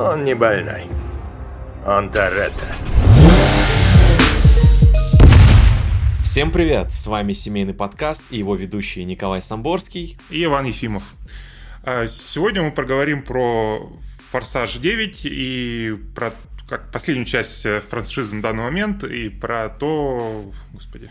Он не больной. Он Торетто. Всем привет! С вами семейный подкаст и его ведущий Николай Самборский и Иван Ефимов. А, сегодня мы поговорим про «Форсаж 9» и про как последнюю часть э, франшизы на данный момент и про то, господи.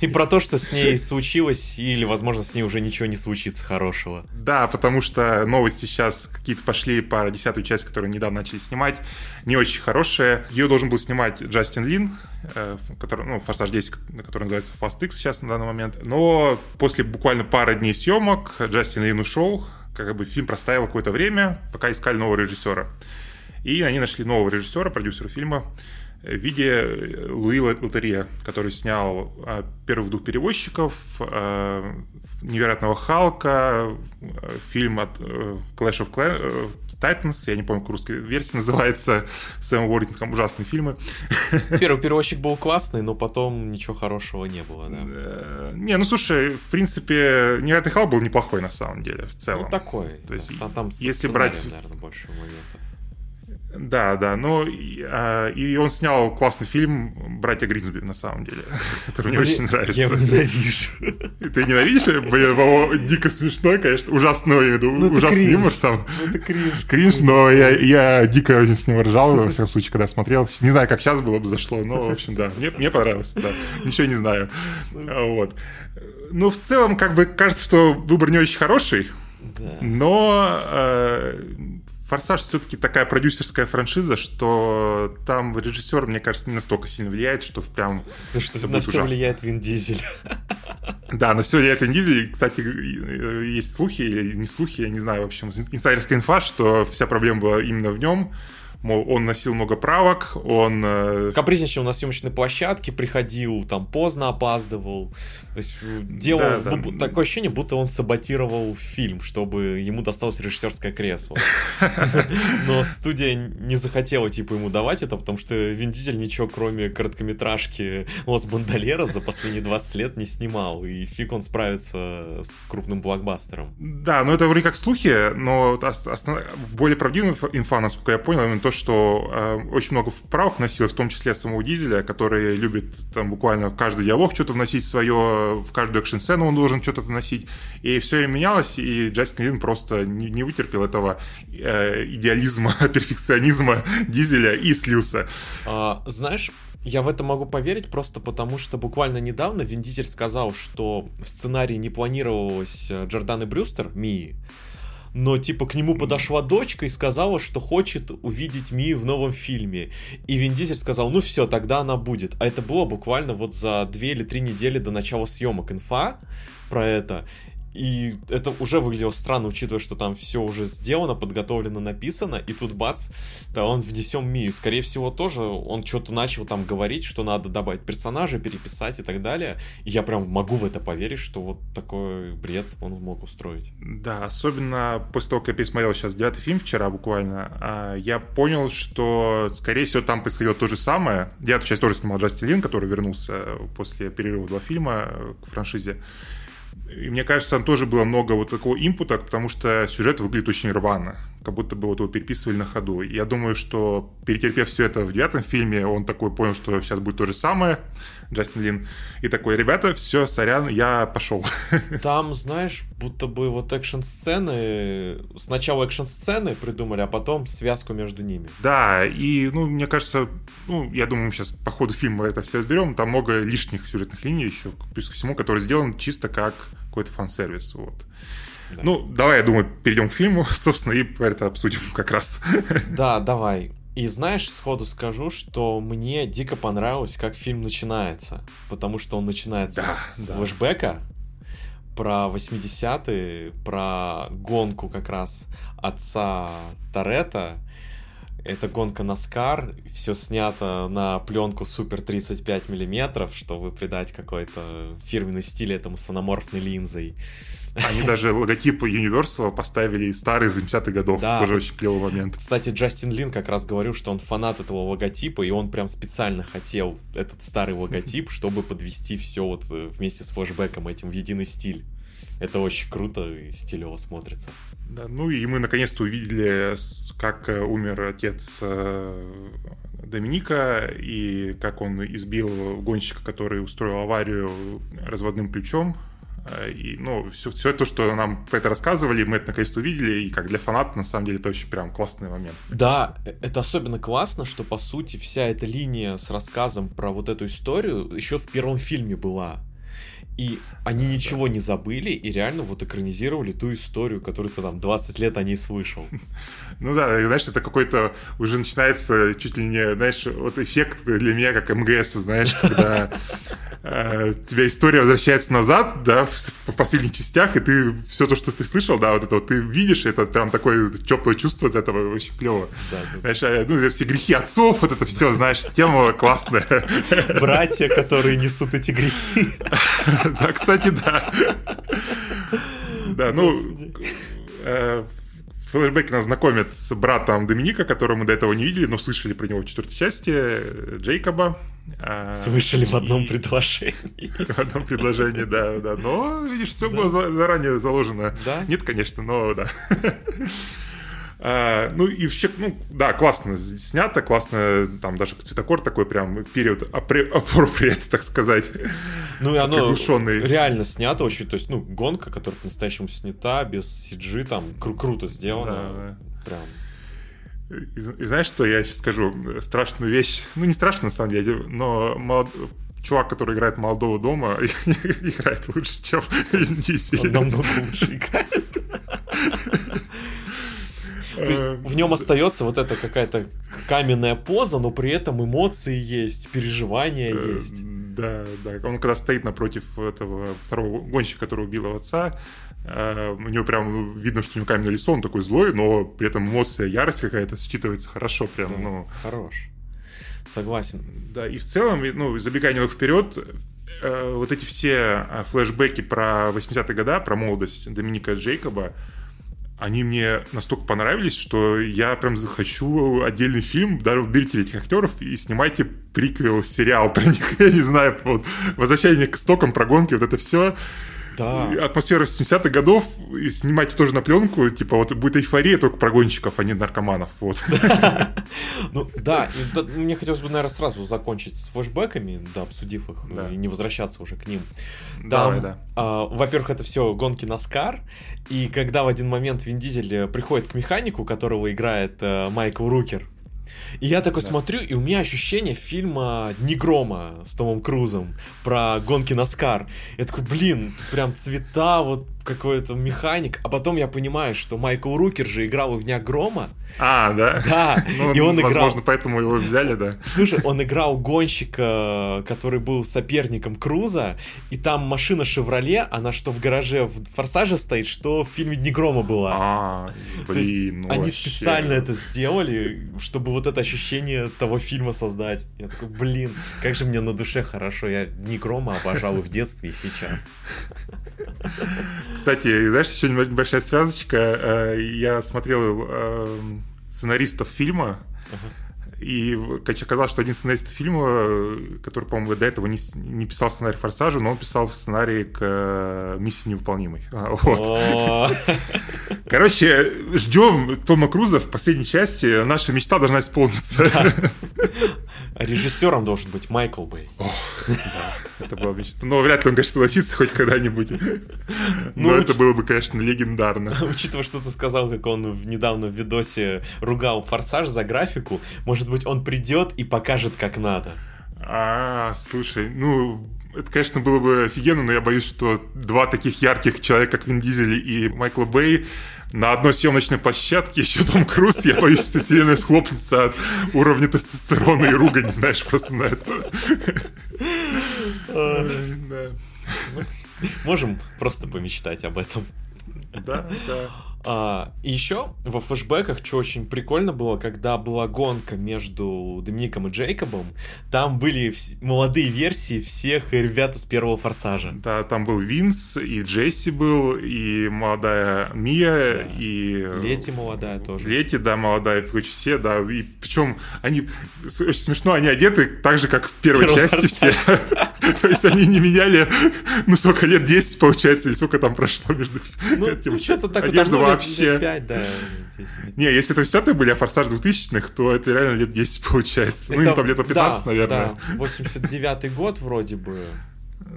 И про то, что с ней случилось, или, возможно, с ней уже ничего не случится хорошего. Да, потому что новости сейчас какие-то пошли про десятую часть, которую недавно начали снимать, не очень хорошие. Ее должен был снимать Джастин Лин, э, который, ну, «Форсаж 10», который называется Fast X сейчас на данный момент. Но после буквально пары дней съемок Джастин Лин ушел, как бы фильм проставил какое-то время, пока искали нового режиссера. И они нашли нового режиссера, продюсера фильма, в виде э, Луи Лотерия, который снял э, «Первых двух перевозчиков», э, «Невероятного Халка», фильм от Clash of Titans, я не помню, как русская версия называется, Сэм Уоррингтон, ужасные фильмы. Первый перевозчик был классный, но потом ничего хорошего не было, да? Не, ну слушай, в принципе, «Невероятный Халк» был неплохой на самом деле, в целом. Ну такой, То есть, там, там если брать... наверное, больше моментов. Да, да, но а, и он снял классный фильм «Братья Гринсби», на самом деле, который мне, очень нравится. Я его ненавижу. Ты ненавидишь? Блин, его дико смешной, конечно, ужасный, я ну, ужасный юмор там. Ну, это кринж. Кринж, но я, я дико очень с него ржал, во всяком случае, когда смотрел. Не знаю, как сейчас было бы зашло, но, в общем, да, мне, мне понравилось, да, ничего не знаю. Вот. Ну, в целом, как бы, кажется, что выбор не очень хороший, да. но э, Форсаж все-таки такая продюсерская франшиза, что там режиссер, мне кажется, не настолько сильно влияет, что прям. То, что на все ужасно. влияет Вин Дизель. Да, на все влияет Вин Дизель. И, кстати, есть слухи, или не слухи, я не знаю, в общем, инсайдерская инфа, что вся проблема была именно в нем мол, он носил много правок, он... Э, Капризничал на съемочной площадке, приходил, там, поздно опаздывал. То есть э, делал... Да, да. Такое ощущение, будто он саботировал фильм, чтобы ему досталось режиссерское кресло. Но студия не захотела, типа, ему давать это, потому что Вин Дизель ничего, кроме короткометражки Лос Бандалера за последние 20 лет не снимал, и фиг он справится с крупным блокбастером. Да, ну это вроде как слухи, но более правдивая инфа, насколько я понял, именно то, то, что э, очень много правок носилось, в том числе самого Дизеля, который любит там буквально каждый диалог что-то вносить свое, в каждую экшн-сцену он должен что-то вносить, и все менялось, и Джастин Лин просто не, не вытерпел этого э, идеализма, перфекционизма Дизеля и слился. А, знаешь, я в это могу поверить просто потому, что буквально недавно Вин Дизель сказал, что в сценарии не планировалось э, Джорданы Брюстер, Мии, но типа к нему подошла дочка и сказала, что хочет увидеть Мию в новом фильме. И Вин Дизель сказал, ну все, тогда она будет. А это было буквально вот за две или три недели до начала съемок инфа про это. И это уже выглядело странно, учитывая, что там все уже сделано, подготовлено, написано, и тут бац, да, он внесем Мию. Скорее всего, тоже он что-то начал там говорить, что надо добавить персонажа, переписать и так далее. И я прям могу в это поверить, что вот такой бред он мог устроить. Да, особенно после того, как я пересмотрел сейчас девятый фильм вчера буквально, а, я понял, что, скорее всего, там происходило то же самое. Девятую часть тоже снимал Джастин Лин, который вернулся после перерыва два фильма к франшизе. И мне кажется, там тоже было много вот такого импута, потому что сюжет выглядит очень рвано, как будто бы вот его переписывали на ходу. Я думаю, что перетерпев все это в девятом фильме, он такой понял, что сейчас будет то же самое, Джастин Лин, и такой, ребята, все, сорян, я пошел. Там, знаешь, будто бы вот экшн-сцены, сначала экшн-сцены придумали, а потом связку между ними. Да, и, ну, мне кажется, ну, я думаю, мы сейчас по ходу фильма это все разберем, там много лишних сюжетных линий еще, плюс ко всему, которые сделаны чисто как какой-то фан-сервис, вот. Да. Ну, давай, я думаю, перейдем к фильму, собственно, и это обсудим как раз. Да, давай. И знаешь, сходу скажу, что мне дико понравилось, как фильм начинается. Потому что он начинается да, с да. флешбека про 80-е, про гонку как раз отца Торетто. Это гонка на Скар, все снято на пленку супер 35 миллиметров, чтобы придать какой-то фирменный стиль этому с аноморфной линзой. Они даже логотип Universal поставили старый из 70-х годов. Да. Тоже очень клевый момент. Кстати, Джастин Лин как раз говорил, что он фанат этого логотипа, и он прям специально хотел этот старый логотип, чтобы подвести все вот э, вместе с флешбеком этим в единый стиль. Это очень круто и стилево смотрится. Да, ну и мы наконец-то увидели, как э, умер отец э, Доминика и как он избил гонщика, который устроил аварию разводным ключом. Э, и, ну, все, все то, что нам про это рассказывали, мы это наконец-то увидели, и как для фаната, на самом деле, это очень прям классный момент. Да, это особенно классно, что, по сути, вся эта линия с рассказом про вот эту историю еще в первом фильме была. И они да, ничего да. не забыли и реально вот экранизировали ту историю, которую ты там 20 лет о ней слышал. Ну да, знаешь, это какой-то уже начинается чуть ли не, знаешь, вот эффект для меня как МГС, знаешь, когда э, у тебя история возвращается назад, да, в, последних частях, и ты все то, что ты слышал, да, вот это вот ты видишь, это прям такое теплое чувство от этого, очень клево. Знаешь, э, ну, все грехи отцов, вот это все, знаешь, тема классная. Братья, которые несут эти грехи. Да, кстати, да. Да, ну, э, флешбеки нас знакомят с братом Доминика, которого мы до этого не видели, но слышали про него в четвертой части, Джейкоба. А, слышали в одном предложении. В одном предложении, да, да. Но, видишь, все было заранее заложено. Да? Нет, конечно, но да. А, ну и вообще, ну да, классно снято, классно, там даже цветокор такой прям период appropriate, так сказать. Ну и оно реально снято очень, то есть, ну, гонка, которая по-настоящему снята, без CG, там, кру- круто сделано. Да, Прям. И, и знаешь, что я сейчас скажу? Страшную вещь. Ну, не страшно, на самом деле, но молод... чувак, который играет молодого дома, играет лучше, чем Вин Дизель. Он намного лучше играет. Э, в нем остается вот эта какая-то каменная поза, но при этом эмоции есть, переживания э, есть. Да, да. Он когда стоит напротив этого второго гонщика, который убил его отца, э, у него прям видно, что у него каменное лицо, он такой злой, но при этом эмоция, ярость какая-то считывается хорошо прям. Да, ну, хорош. Согласен. Да, и в целом, ну, забегая немного вперед, вот эти все флешбеки про 80-е годы, про молодость Доминика Джейкоба, они мне настолько понравились, что я прям захочу отдельный фильм, даже берите этих актеров и снимайте приквел, сериал про них, я не знаю, вот, возвращение к стокам, прогонки, вот это все. Да. Атмосфера 70-х годов, и снимать тоже на пленку, типа вот будет эйфория только про гонщиков, а не наркоманов, вот. Ну да, мне хотелось бы, наверное, сразу закончить с флешбеками, да, обсудив их, и не возвращаться уже к ним. Там, да. А, во-первых, это все гонки на Скар, и когда в один момент Вин Дизель э, приходит к механику, которого играет э, Майкл Рукер, и я такой да. смотрю, и у меня ощущение фильма «Дни грома» с Томом Крузом про гонки на Скар. Я такой, блин, прям цвета, вот какой-то механик, а потом я понимаю, что Майкл Рукер же играл в «Дня грома». А, да? Да, ну, и он возможно, играл... Возможно, поэтому его взяли, да. Слушай, он играл гонщика, который был соперником Круза, и там машина «Шевроле», она что в гараже в «Форсаже» стоит, что в фильме «Дни грома» была. А, блин, ну Они вообще... специально это сделали, чтобы вот это ощущение того фильма создать. Я такой, блин, как же мне на душе хорошо, я «Дни грома» обожал и в детстве, и сейчас. Кстати, знаешь, еще небольшая связочка. Э, я смотрел э, сценаристов фильма, и оказалось, что один сценарист фильма, который, по-моему, до этого не, не писал сценарий «Форсажа», но он писал сценарий к э, «Миссии невыполнимой». А, вот. Короче, ждем Тома Круза в последней части. Наша мечта должна исполниться. Режиссером должен быть Майкл Бэй. это была мечта. Но вряд ли он, конечно, согласится хоть когда-нибудь. Но ну, это было бы, конечно, легендарно. Учитывая, что ты сказал, как он недавно в видосе ругал «Форсаж» за графику, может быть, он придет и покажет, как надо. А, слушай, ну, это, конечно, было бы офигенно, но я боюсь, что два таких ярких человека, как Вин Дизель и Майкл Бэй, на одной съемочной площадке еще Том Круз, я боюсь, что вселенная схлопнется от уровня тестостерона и ругани, знаешь, просто на это. Можем просто помечтать об этом. Да, да. А, и еще во флешбеках, что очень прикольно было, когда была гонка между Домиником и Джейкобом, там были молодые версии всех ребят из первого форсажа. Да, там был Винс, и Джесси был, и молодая Мия, да. и... Лети молодая тоже. Лети, да, молодая, короче, все, да. И причем они, очень смешно, они одеты так же, как в первой Первый части форсаж. все. То есть они не меняли, ну, сколько лет, 10, получается, или сколько там прошло между Ну, этим. ну что-то так Одежда давно, вообще. лет пять, да. 10. Не, если это все были, а форсаж 2000-х, то это реально лет 10 получается. Ну, им Это- там лет по 15, да, наверное. Да, 89-й год вроде бы.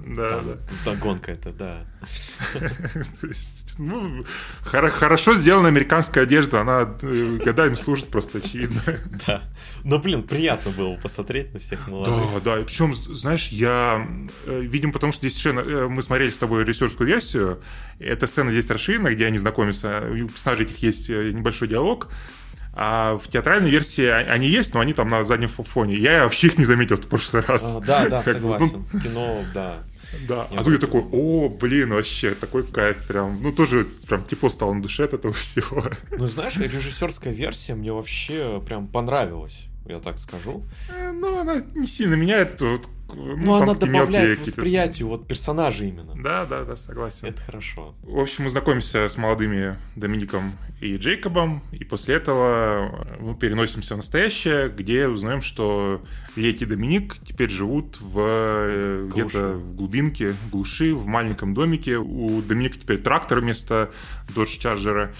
Да, Там, да. да, гонка это, да. Есть, ну, хоро- хорошо сделана американская одежда, она э, годами служит просто, очевидно. Да. Но, блин, приятно было посмотреть на всех молодых. Да, да. И причем, знаешь, я, э, видимо, потому что здесь совершенно, э, мы смотрели с тобой режиссерскую версию, эта сцена здесь расширена, где они знакомятся, у персонажей этих есть небольшой диалог, а в театральной версии а- они есть, но они там на заднем фоне. Я вообще их не заметил в прошлый раз. А, да, да, ну, согласен. В кино, да. Да, а тут я такой, о, блин, вообще, такой кайф прям. Ну, тоже прям тепло стало на душе от этого всего. Ну, знаешь, режиссерская версия мне вообще прям понравилась, я так скажу. Э, Ну, она не сильно меняет. Вот, ну, Ну, она добавляет восприятию вот персонажа именно. Да, да, да, согласен. Это хорошо. В общем, мы знакомимся с молодыми Домиником и Джейкобом, и после этого мы переносимся в настоящее, где узнаем, что Лети и Доминик теперь живут в э, где-то в глубинке, в глуши, в маленьком домике. У Доминика теперь трактор вместо Dodge Charger.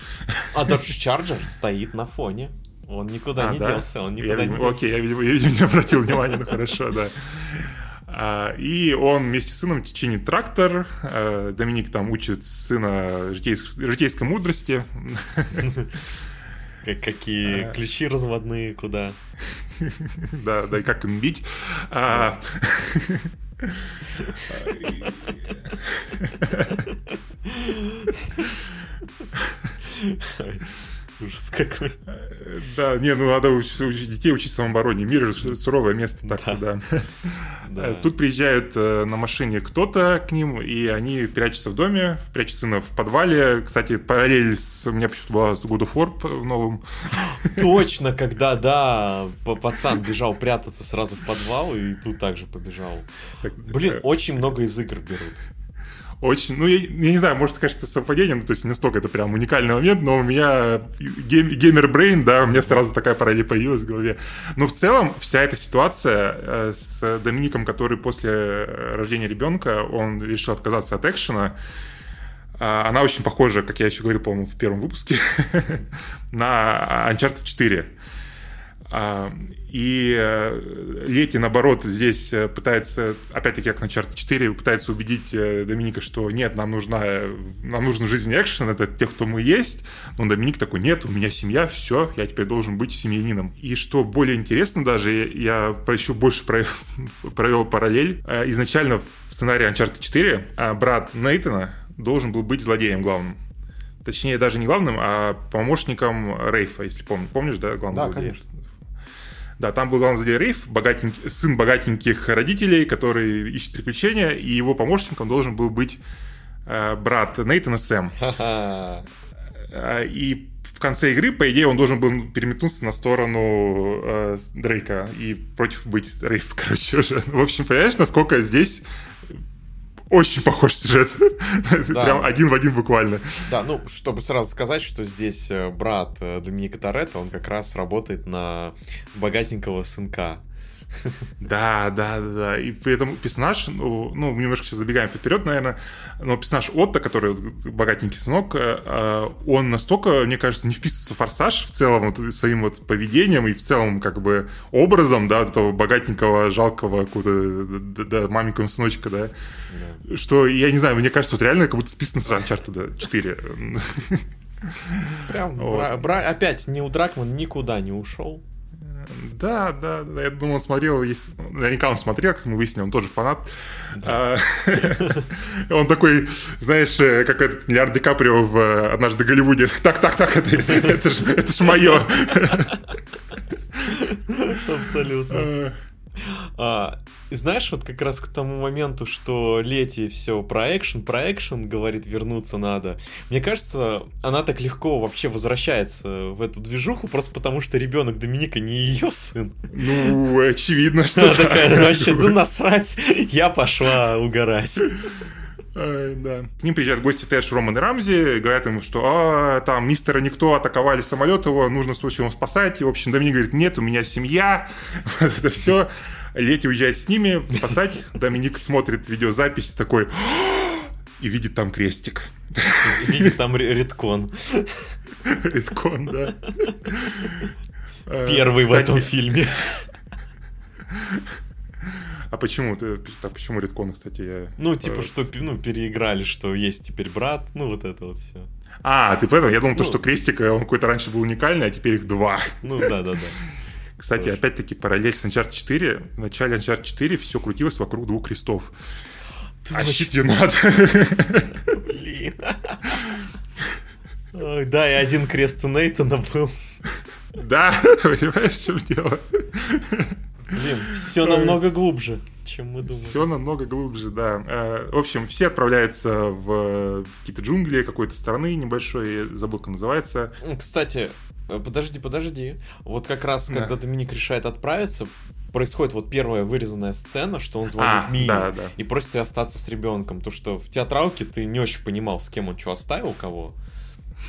А Dodge Charger стоит на фоне. Он никуда А, не да? делся, он Я, никуда не видимо, делся. Окей, я, видимо, я, видимо, не обратил внимания, ну хорошо, да. А, И он вместе с сыном чинит трактор. А, Доминик там учит сына житейс- житейской мудрости. Как- какие А. ключи разводные, куда. Да, да, и как им бить. Ужас какой. Да, не, ну надо учить, учить детей учить самообороне. Мир же суровое место, так-то, да. Да. Э, Тут приезжают э, на машине кто-то к ним, и они прячутся в доме, прячут сына в подвале. Кстати, параллель с, у меня почему-то была с God of War в новом. Точно, когда, да, пацан бежал прятаться сразу в подвал, и тут также побежал. Так, Блин, э, очень много из игр берут. Очень, ну, я, я не знаю, может, конечно, совпадение, ну, то есть не настолько это прям уникальный момент, но у меня game, gamer-brain, да, у меня сразу такая параллель появилась в голове. Но в целом вся эта ситуация э, с Домиником, который после э, рождения ребенка, он решил отказаться от экшена, а, она очень похожа, как я еще говорил, по-моему, в первом выпуске, на Uncharted 4. А, И э, Лети, наоборот, здесь э, пытается, опять-таки, как на Uncharted 4, пытается убедить э, Доминика, что нет, нам нужна, нам нужен жизнь экшен, это те, кто мы есть. Но Доминик такой, нет, у меня семья, все, я теперь должен быть семьянином. И что более интересно даже, я еще больше про- провел параллель. Изначально в сценарии Uncharted 4 э, брат Нейтана должен был быть злодеем главным. Точнее, даже не главным, а помощником Рейфа, если помнишь. Помнишь, да, главного Да, злодея? конечно. Да, там был главный злодей Рейф, богатенький, сын богатеньких родителей, который ищет приключения, и его помощником должен был быть э, брат Нейтана Сэм. Э, И в конце игры, по идее, он должен был переметнуться на сторону э, Дрейка и против быть Рейф, короче, уже. В общем, понимаешь, насколько здесь очень похож сюжет. Да. Прям один в один буквально. Да, ну, чтобы сразу сказать, что здесь э, брат э, Доминика Торетто, он как раз работает на богатенького сынка. Да, да, да. И при этом персонаж, ну, ну, немножко сейчас забегаем вперед, наверное, но персонаж Отто, который богатенький сынок, э, э, он настолько, мне кажется, не вписывается в форсаж в целом вот своим вот поведением и в целом как бы образом, да, этого богатенького, жалкого какого-то да, маленького сыночка, да, Да. что, я не знаю, мне кажется, вот реально как будто списано с Uncharted 4. Прям, Вот. бра- бра- опять Нил Дракман никуда не ушел. Да, да, да, я думал, он смотрел, есть... наверняка он смотрел, как мы выяснили, он тоже фанат. А, Он такой, знаешь, э, как этот Леонардо Ди Каприо в э, «Однажды в Голливуде». Так, так, так, это, это же это ж мое. Абсолютно. А, знаешь, вот как раз к тому моменту, что Лети все про экшен, про экшен, говорит, вернуться надо. Мне кажется, она так легко вообще возвращается в эту движуху, просто потому что ребенок Доминика не ее сын. Ну, очевидно, что Она так. такая, вообще, да насрать, я пошла угорать. Да. К ним приезжают гости Тэш, Роман и Рамзи, говорят ему, что а, там мистера Никто атаковали самолет его, нужно срочно его спасать. И, в общем, Доминик говорит, нет, у меня семья, вот это все. Лети уезжает с ними спасать. Доминик смотрит видеозапись такой и видит там крестик. Видит там редкон. Редкон, да. Первый в этом фильме. А почему ты, а почему редкон, кстати, я... Ну, типа, что, ну, переиграли, что есть теперь брат, ну, вот это вот все. А, ты поэтому? Я думал, ну, то, что крестик, он какой-то раньше был уникальный, а теперь их два. Ну, да-да-да. Кстати, опять-таки, параллель с Uncharted 4. В начале Uncharted 4 все крутилось вокруг двух крестов. Ты а щит надо. Блин. Ой, да, и один крест у Нейтана был. Да, понимаешь, в чем дело? Блин, все намного глубже, чем мы думали. Все намного глубже, да. Э, в общем, все отправляются в какие-то джунгли какой-то страны небольшой, забыл, как называется. Кстати, э, подожди, подожди. Вот как раз, когда да. Доминик решает отправиться, происходит вот первая вырезанная сцена, что он звонит а, Мии да, да. и просит ее остаться с ребенком. То, что в театралке ты не очень понимал, с кем он что оставил, кого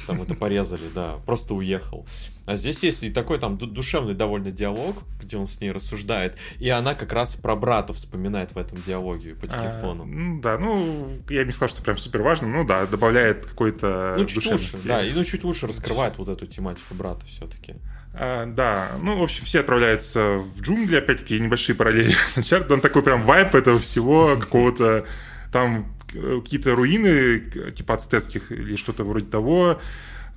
там это порезали, да, просто уехал. А здесь есть и такой там душевный довольно диалог, где он с ней рассуждает, и она как раз про брата вспоминает в этом диалоге по а, телефону. А, ну, да, ну, я не сказал, что прям супер важно, ну да, добавляет какой-то Ну, чуть лучше, да, и ну, чуть лучше раскрывает вот эту тематику брата все-таки. А, да, ну, в общем, все отправляются в джунгли, опять-таки, небольшие параллели. Там такой прям вайп этого всего, какого-то там какие-то руины, типа ацтецких или что-то вроде того.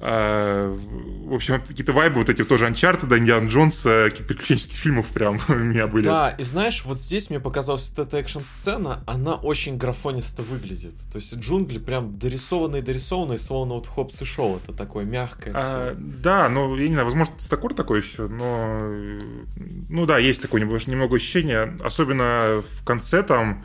А, в общем, какие-то вайбы вот эти тоже Uncharted, Индиан Джонса, какие-то приключенческих фильмов прям у меня были. Да, и знаешь, вот здесь мне показалась вот эта экшн-сцена, она очень графонисто выглядит. То есть джунгли прям дорисованные-дорисованные, словно вот Хопс и Шоу, это такое мягкое а, Да, ну, я не знаю, возможно, Стакур такой еще, но... Ну да, есть такое немного ощущение, особенно в конце там,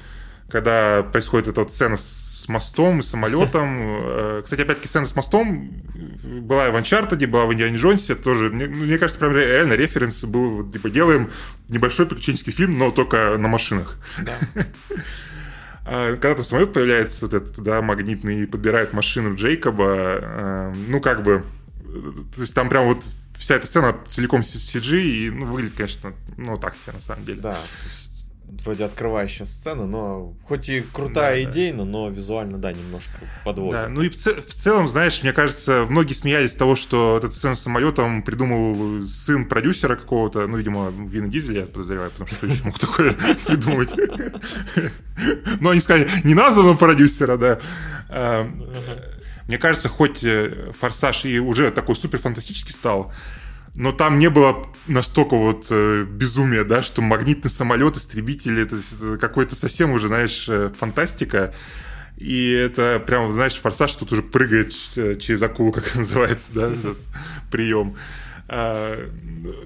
когда происходит эта вот сцена с мостом и самолетом. Э, кстати, опять-таки, сцена с мостом была в Uncharted, была в Индиане Джонсе, тоже, мне, ну, мне кажется, прям реально референс был, типа, делаем небольшой приключенческий фильм, но только на машинах. Да. А, когда то самолет появляется, вот этот, да, магнитный, и подбирает машину Джейкоба, э, ну, как бы, то есть там прям вот вся эта сцена целиком CG, и, ну, выглядит, конечно, ну, так себе, на самом деле. Да, вроде открывающая сцена, но хоть и крутая да, идейно, да. но визуально, да, немножко подводит. Да, ну и в, ц- в целом, знаешь, мне кажется, многие смеялись с того, что эту сцену с самолетом придумал сын продюсера какого-то, ну, видимо, Вина Дизеля, я подозреваю, потому что еще мог такое придумать. Но они сказали, не названного продюсера, да. А, мне кажется, хоть э, «Форсаж» и уже такой супер фантастический стал, но там не было настолько вот э, безумия, да, что магнитный самолет, истребители, это, это какой-то совсем уже, знаешь, э, фантастика. И это прям, знаешь, форсаж тут уже прыгает через акулу, как называется, да, этот прием. А,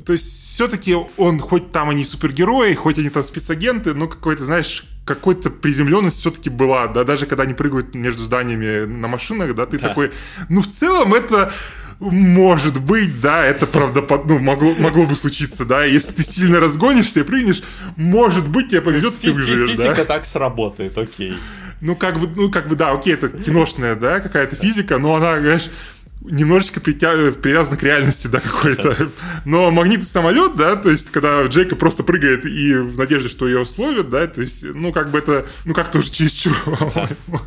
то есть все-таки он, хоть там они супергерои, хоть они там спецагенты, но какой-то, знаешь, какой-то приземленность все-таки была, да, даже когда они прыгают между зданиями на машинах, да, ты да. такой, ну, в целом это может быть, да, это правда ну, могло, могло бы случиться, да, если ты сильно разгонишься и прыгнешь, может быть, тебе повезет, ты выживешь, физика да. Так сработает, окей. Ну, как бы, ну, как бы, да, окей, это киношная, да, какая-то физика, но она, знаешь, немножечко притя... привязана к реальности, да, какой-то. Но магнитный самолет, да, то есть, когда Джейка просто прыгает и в надежде, что ее словят, да, то есть, ну, как бы это, ну, как-то уже чересчур, по-моему.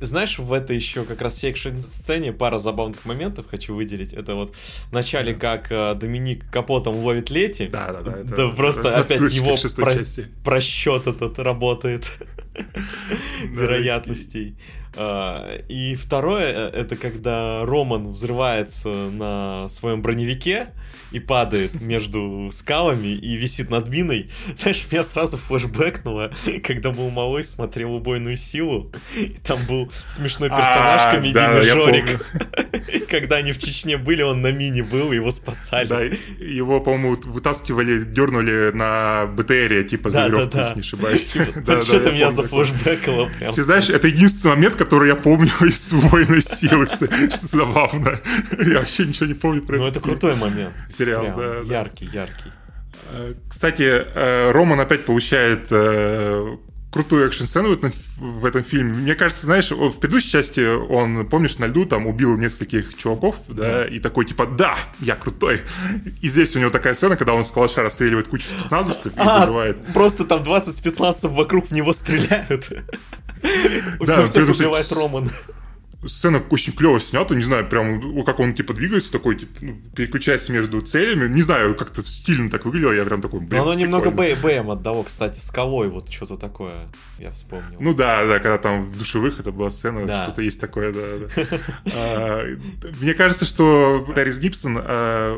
Знаешь, в этой еще как раз секшн-сцене пара забавных моментов хочу выделить. Это вот в начале, как э, Доминик капотом ловит Лети. Да, да, да. Это, да просто опять его про, просчет этот работает вероятностей. А, и второе, э, это когда Роман взрывается на своем броневике и падает между скалами и висит над миной. Знаешь, меня сразу флешбэкнуло, когда был малой, смотрел «Убойную силу», и там был смешной персонаж, а, комедийный Жорик. Когда они в Чечне были, он на мине был, его спасали. Да, его, по-моему, вытаскивали, дернули на БТРе, типа, за веревку, если не ошибаюсь. Что-то меня зафлешбэкало прям. Ты знаешь, это единственный момент, который я помню из «Убойной силы», что забавно. Я вообще ничего не помню про это. Ну, это крутой момент сериал, да. Яркий, яркий. Э, кстати, э, Роман опять получает э, крутую экшн-сцену в этом, в этом фильме. Мне кажется, знаешь, в предыдущей части он, помнишь, на льду там убил нескольких чуваков, да, да. и такой типа, да, я крутой. И здесь у него такая сцена, когда он с калаша расстреливает кучу спецназовцев и а, выживает. Просто там 20 спецназовцев вокруг него стреляют. Да, всех убивает Роман сцена очень клево снята, не знаю, прям, как он, типа, двигается такой, типа, переключается между целями, не знаю, как-то стильно так выглядело, я прям такой, блин, Но оно немного БМ отдало, кстати, скалой, вот что-то такое, я вспомнил. Ну да, да, когда там в душевых это была сцена, да. что-то есть такое, да. да. А, мне кажется, что Тарис Гибсон а,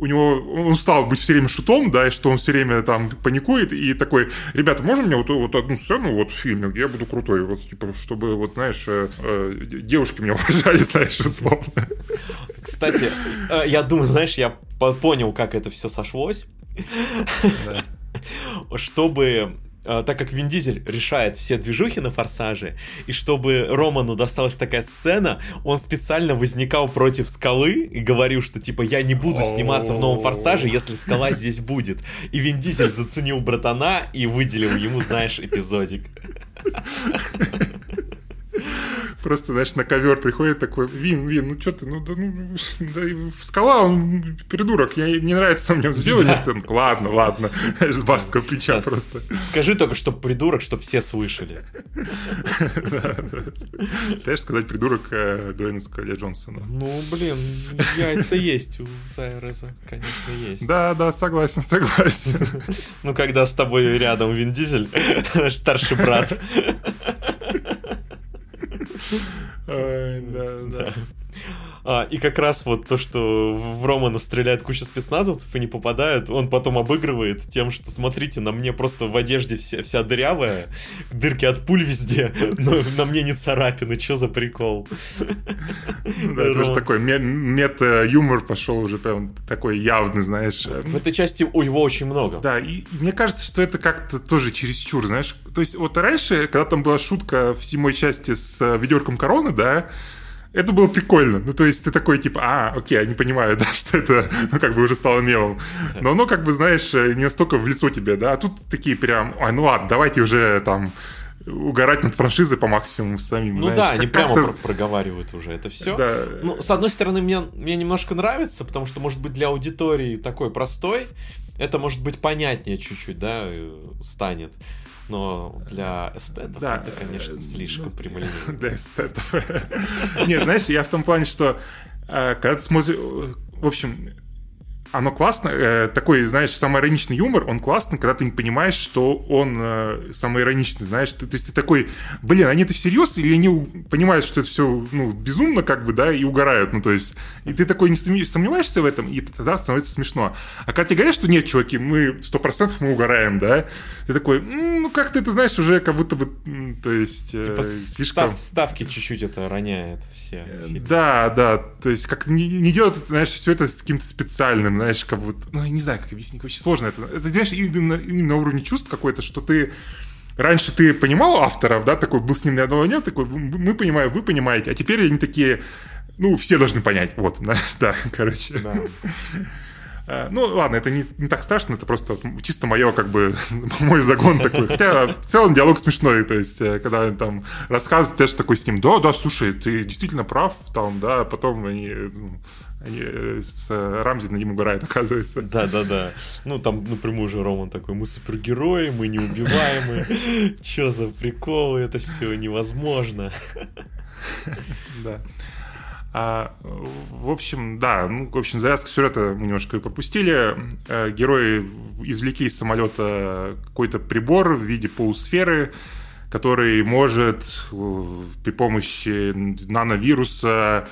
у него, он стал быть все время шутом, да, и что он все время там паникует, и такой, ребята, можно мне вот, вот одну сцену вот в фильме, где я буду крутой, вот, типа, чтобы, вот, знаешь, э, э, девушки меня уважали, знаешь, условно. Кстати, э, я думаю, знаешь, я понял, как это все сошлось. Да. Чтобы так как Вин Дизель решает все движухи на форсаже, и чтобы Роману досталась такая сцена, он специально возникал против скалы и говорил, что типа я не буду сниматься в новом форсаже, если скала здесь будет. И Вин Дизель заценил братана и выделил ему, знаешь, эпизодик. Просто, знаешь, на ковер приходит такой, Вин, Вин, ну что ты, ну да, ну, да, скала, он придурок, я, мне нравится в нем сделать да. сцену. Ладно, ладно, с барского плеча да, просто. Скажи только, что придурок, что все слышали. Знаешь, сказать придурок э, Дуэйну Скале Джонсона. Ну, блин, яйца есть у Тайреса, конечно, есть. Да, да, согласен, согласен. Ну, когда с тобой рядом Вин Дизель, наш старший брат. Да, да. А, и как раз вот то, что в Романа стреляет куча спецназовцев и не попадают, он потом обыгрывает тем, что, смотрите, на мне просто в одежде вся, вся дырявая, дырки от пуль везде, но на мне не царапины, что за прикол? Ну, да, это уже такой мета-юмор пошел уже прям такой явный, знаешь. В этой части у его очень много. Да, и, и мне кажется, что это как-то тоже чересчур, знаешь. То есть вот раньше, когда там была шутка в седьмой части с э, ведерком короны, да, это было прикольно. Ну, то есть ты такой, типа, а, окей, они понимают, да, что это, ну, как бы уже стало мемом. Но оно, как бы, знаешь, не настолько в лицо тебе, да, а тут такие прям, ой, ну ладно, давайте уже там угорать над франшизой по максимуму самим. Ну знаешь, да, они прямо про проговаривают уже это все. Да. Ну, с одной стороны, мне, мне немножко нравится, потому что, может быть, для аудитории такой простой, это может быть понятнее чуть-чуть, да, э, станет но для эстетов да, это, конечно, э, слишком прямолинейно. Для эстетов. Нет, знаешь, я в том плане, что э, когда ты смотришь... В общем, оно классно, э, такой, знаешь, самоироничный юмор, он классный, когда ты не понимаешь, что он э, самоироничный, знаешь, ты, то есть ты такой, блин, они это всерьез или они понимают, что это все, ну, безумно, как бы, да, и угорают, ну, то есть, и ты такой не сомневаешься в этом, и тогда становится смешно. А когда тебе говорят, что нет, чуваки, мы сто процентов мы угораем, да, ты такой, ну, как-то это, знаешь, уже как будто бы, то есть, э, типа слишком... Став, ставки чуть-чуть это роняет все. Э, да, да, то есть, как не, не делать, знаешь, все это с каким-то специальным, знаешь, как будто... Ну, я не знаю, как объяснить, очень сложно это. Это, знаешь, именно, именно на уровне чувств какой-то, что ты... Раньше ты понимал авторов, да, такой был с ним ни одного нет, такой, мы понимаем, вы понимаете, а теперь они такие, ну, все должны понять, вот, знаешь, да, короче. Да. А, ну, ладно, это не, не так страшно, это просто чисто мое, как бы, мой загон такой. Хотя в целом диалог смешной, то есть, э, когда он там рассказывает, ты же такой с ним, да, да, слушай, ты действительно прав, там, да, потом они, ну, э, с э, Рамзи на ним угорают, оказывается. Да-да-да. Ну, там напрямую уже Роман такой, мы супергерои, мы неубиваемые. Чё за приколы, это все невозможно. Да. А, в общем, да, ну, в общем, завязка сюжета мы немножко и пропустили. Э, герои извлекли из самолета какой-то прибор в виде полусферы, который может при помощи нановируса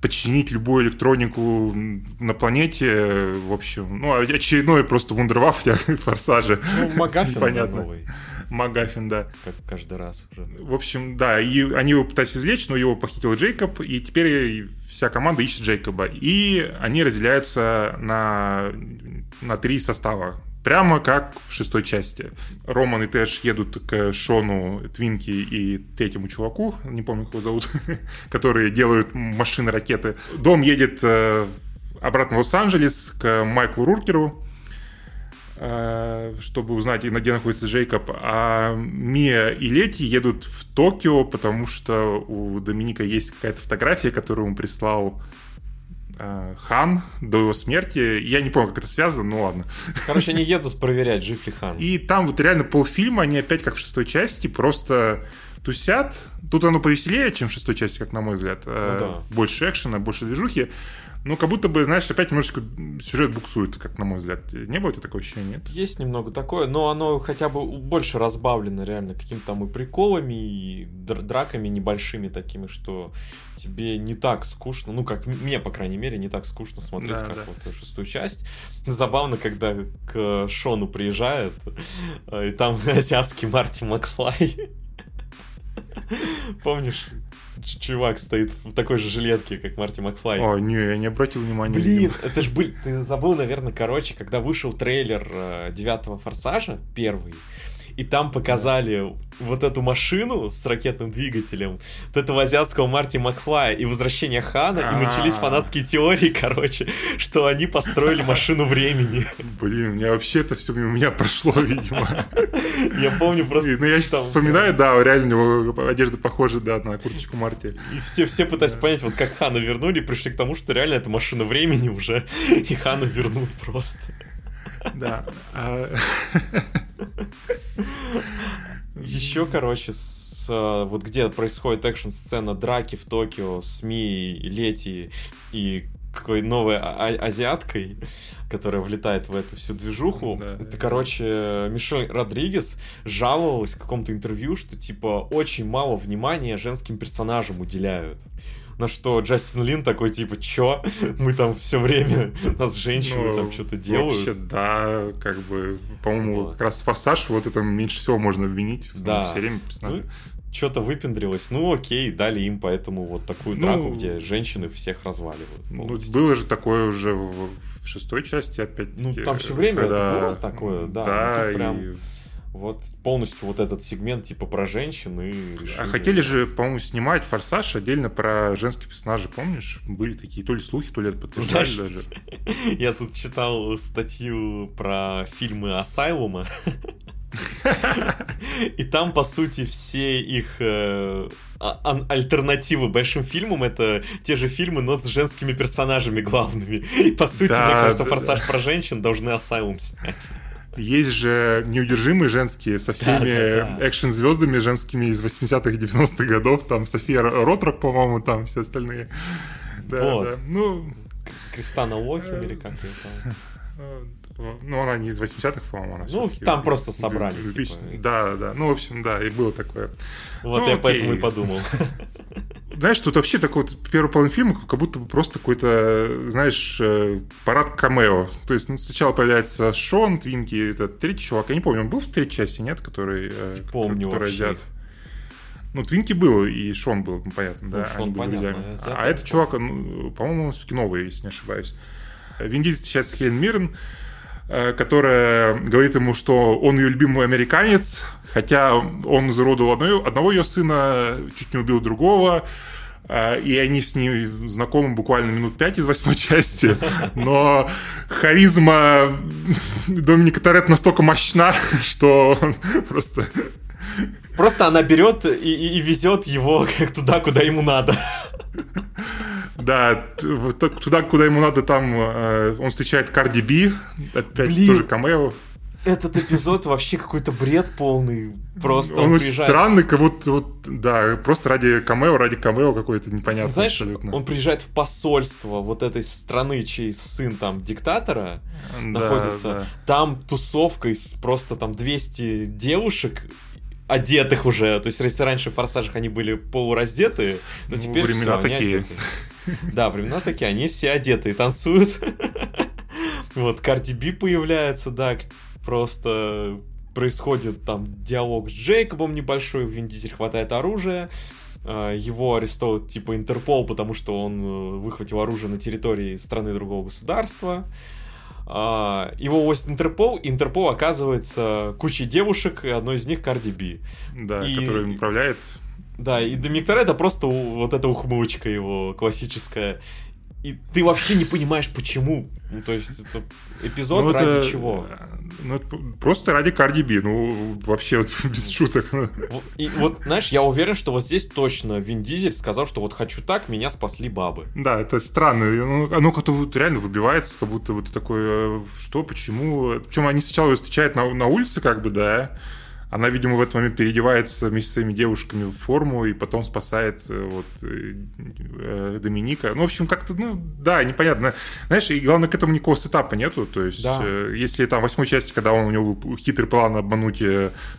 подчинить любую электронику на планете. В общем, ну, очередной просто вундерваф в форсаже. Ну, Магафин Понятно. новый. Магафин, да. Как каждый раз уже. В общем, да, и они его пытались извлечь, но его похитил Джейкоб, и теперь вся команда ищет Джейкоба. И они разделяются на, на три состава прямо как в шестой части. Роман и Тэш едут к Шону, Твинки и третьему чуваку, не помню, как его зовут, которые делают машины-ракеты. Дом едет э, обратно в Лос-Анджелес к Майклу Руркеру. э, чтобы узнать, где находится Джейкоб. А Мия и Лети едут в Токио, потому что у Доминика есть какая-то фотография, которую он прислал Хан до его смерти. Я не помню, как это связано, но ладно. Короче, они едут проверять, жив ли Хан. И там вот реально полфильма, они опять как в шестой части, просто тусят. Тут оно повеселее, чем в шестой части, как на мой взгляд. Ну, да. Больше экшена, больше движухи. Ну, как будто бы, знаешь, опять немножечко сюжет буксует, как на мой взгляд. Не было у тебя такого ощущения, нет? Есть немного такое, но оно хотя бы больше разбавлено реально какими-то там и приколами, и драками небольшими такими, что тебе не так скучно, ну, как мне, по крайней мере, не так скучно смотреть, да, как да. вот шестую часть. Забавно, когда к Шону приезжает, и там азиатский Марти Макфлай. Помнишь? чувак стоит в такой же жилетке, как Марти Макфлай. О, не, я не обратил внимания. Блин, это ж был... Ты забыл, наверное, короче, когда вышел трейлер э, девятого Форсажа, первый, и там показали вот эту машину с ракетным двигателем, вот этого азиатского Марти Макфлая и возвращение Хана, и начались а. фанатские теории, короче, что они построили машину времени. Блин, у меня вообще это все мимо меня прошло, видимо. Я помню просто... Ну, я сейчас вспоминаю, да, реально у него одежда похожа, да, на курточку Марти. И все, все пытаются понять, вот как Хана вернули, пришли к тому, что реально это машина времени уже, и Хана вернут просто. Да. А Еще, короче, с, э, вот где происходит экшн-сцена драки в Токио с Ми, Лети и какой новой а азиаткой, которая влетает в эту всю движуху. Да, это, да. короче, Мишель Родригес жаловалась в каком-то интервью, что, типа, очень мало внимания женским персонажам уделяют. На что Джастин Лин такой, типа, чё? Мы там все время, нас женщины ну, там что-то делают. Вообще, да, как бы, по-моему, вот. как раз Форсаж, вот это меньше всего можно обвинить в да. все время персонажа. Ну, что-то выпендрилось. Ну, окей, дали им поэтому вот такую ну, драку, где женщины всех разваливают. Ну, было же такое уже в, в шестой части опять. Ну, там все время когда... это было такое, да. Да, ну, прям... вот полностью вот этот сегмент типа про женщин и решили... А хотели же, по-моему, снимать «Форсаж» отдельно про женские персонажи, помнишь? Были такие то ли слухи, то ли это подтверждали Знаешь, даже. Я тут читал статью про фильмы Асайлума. И там, по сути, все их э, а, альтернативы большим фильмам это те же фильмы, но с женскими персонажами главными. И, по сути, да, мне кажется, да, «Форсаж» да. про женщин должны Асайлум снять. Есть же неудержимые женские со всеми да, да, экшн-звездами женскими из 80-х 90-х годов. Там София Ротрок, по-моему, там все остальные. Да, вот. да. Ну... Кристана Локин или как это там? Ну, она не из 80-х, по-моему, она Ну, там просто собрали. 2000... Типа. Да, да. Ну, в общем, да, и было такое. Вот ну, я окей. поэтому и подумал. Знаешь, тут вообще такой вот первый половина фильма, как будто бы просто какой-то, знаешь, э, парад камео. То есть ну, сначала появляется Шон, Твинки, это третий чувак. Я не помню, он был в третьей части, нет? Который, э, не помню который вообще. азиат. Ну, Твинки был, и Шон был, ну, понятно, ну, да. Шон, понятно. А, а этот чувак, ну, по-моему, он все-таки новый, если не ошибаюсь. Вин Дизель сейчас Хелен Миррен, которая говорит ему, что он ее любимый американец, хотя он зародил одного ее сына, чуть не убил другого, э, и они с ней знакомы буквально минут пять из восьмой части, но харизма Доминика Торетто настолько мощна, что он просто... Просто она берет и, и, и везет его как туда, куда ему надо. Да, туда, куда ему надо, там э, он встречает Карди Би, опять Блин. тоже камео. Этот эпизод вообще какой-то бред полный. Просто он, он очень приезжает... странный, как будто вот, да, просто ради камео, ради камео какой-то непонятный Знаешь, абсолютно. он приезжает в посольство вот этой страны, чей сын там диктатора да, находится. Да. Там тусовка из просто там 200 девушек, одетых уже. То есть, если раньше в форсажах они были полураздетые, то ну, теперь времена все, такие. Да, времена такие, они все одеты и танцуют. Вот, Карди Би появляется, да, просто происходит там диалог с Джейкобом небольшой, Вин Дизель хватает оружие, а, его арестовывают типа Интерпол, потому что он э, выхватил оружие на территории страны другого государства. А, его возит Интерпол, и Интерпол оказывается кучей девушек, и одной из них Карди Би. Да, и... которая управляет да, и Доминик это просто вот эта ухмылочка его классическая. И ты вообще не понимаешь, почему. Ну, то есть, это эпизод ну, ради это, чего. Ну, просто ради Карди Би, ну, вообще вот, без шуток. И вот, знаешь, я уверен, что вот здесь точно Вин Дизель сказал, что вот хочу так, меня спасли бабы. Да, это странно. Ну, оно как-то вот реально выбивается, как будто вот такое, что, почему. Причем они сначала ее встречают на, на улице, как бы, да, она, видимо, в этот момент переодевается вместе с своими девушками в форму и потом спасает э, вот э, э, Доминика. Ну, в общем, как-то, ну, да, непонятно. Знаешь, и главное, к этому никакого сетапа нету. То есть, да. если там в восьмой части, когда он, у него был хитрый план обмануть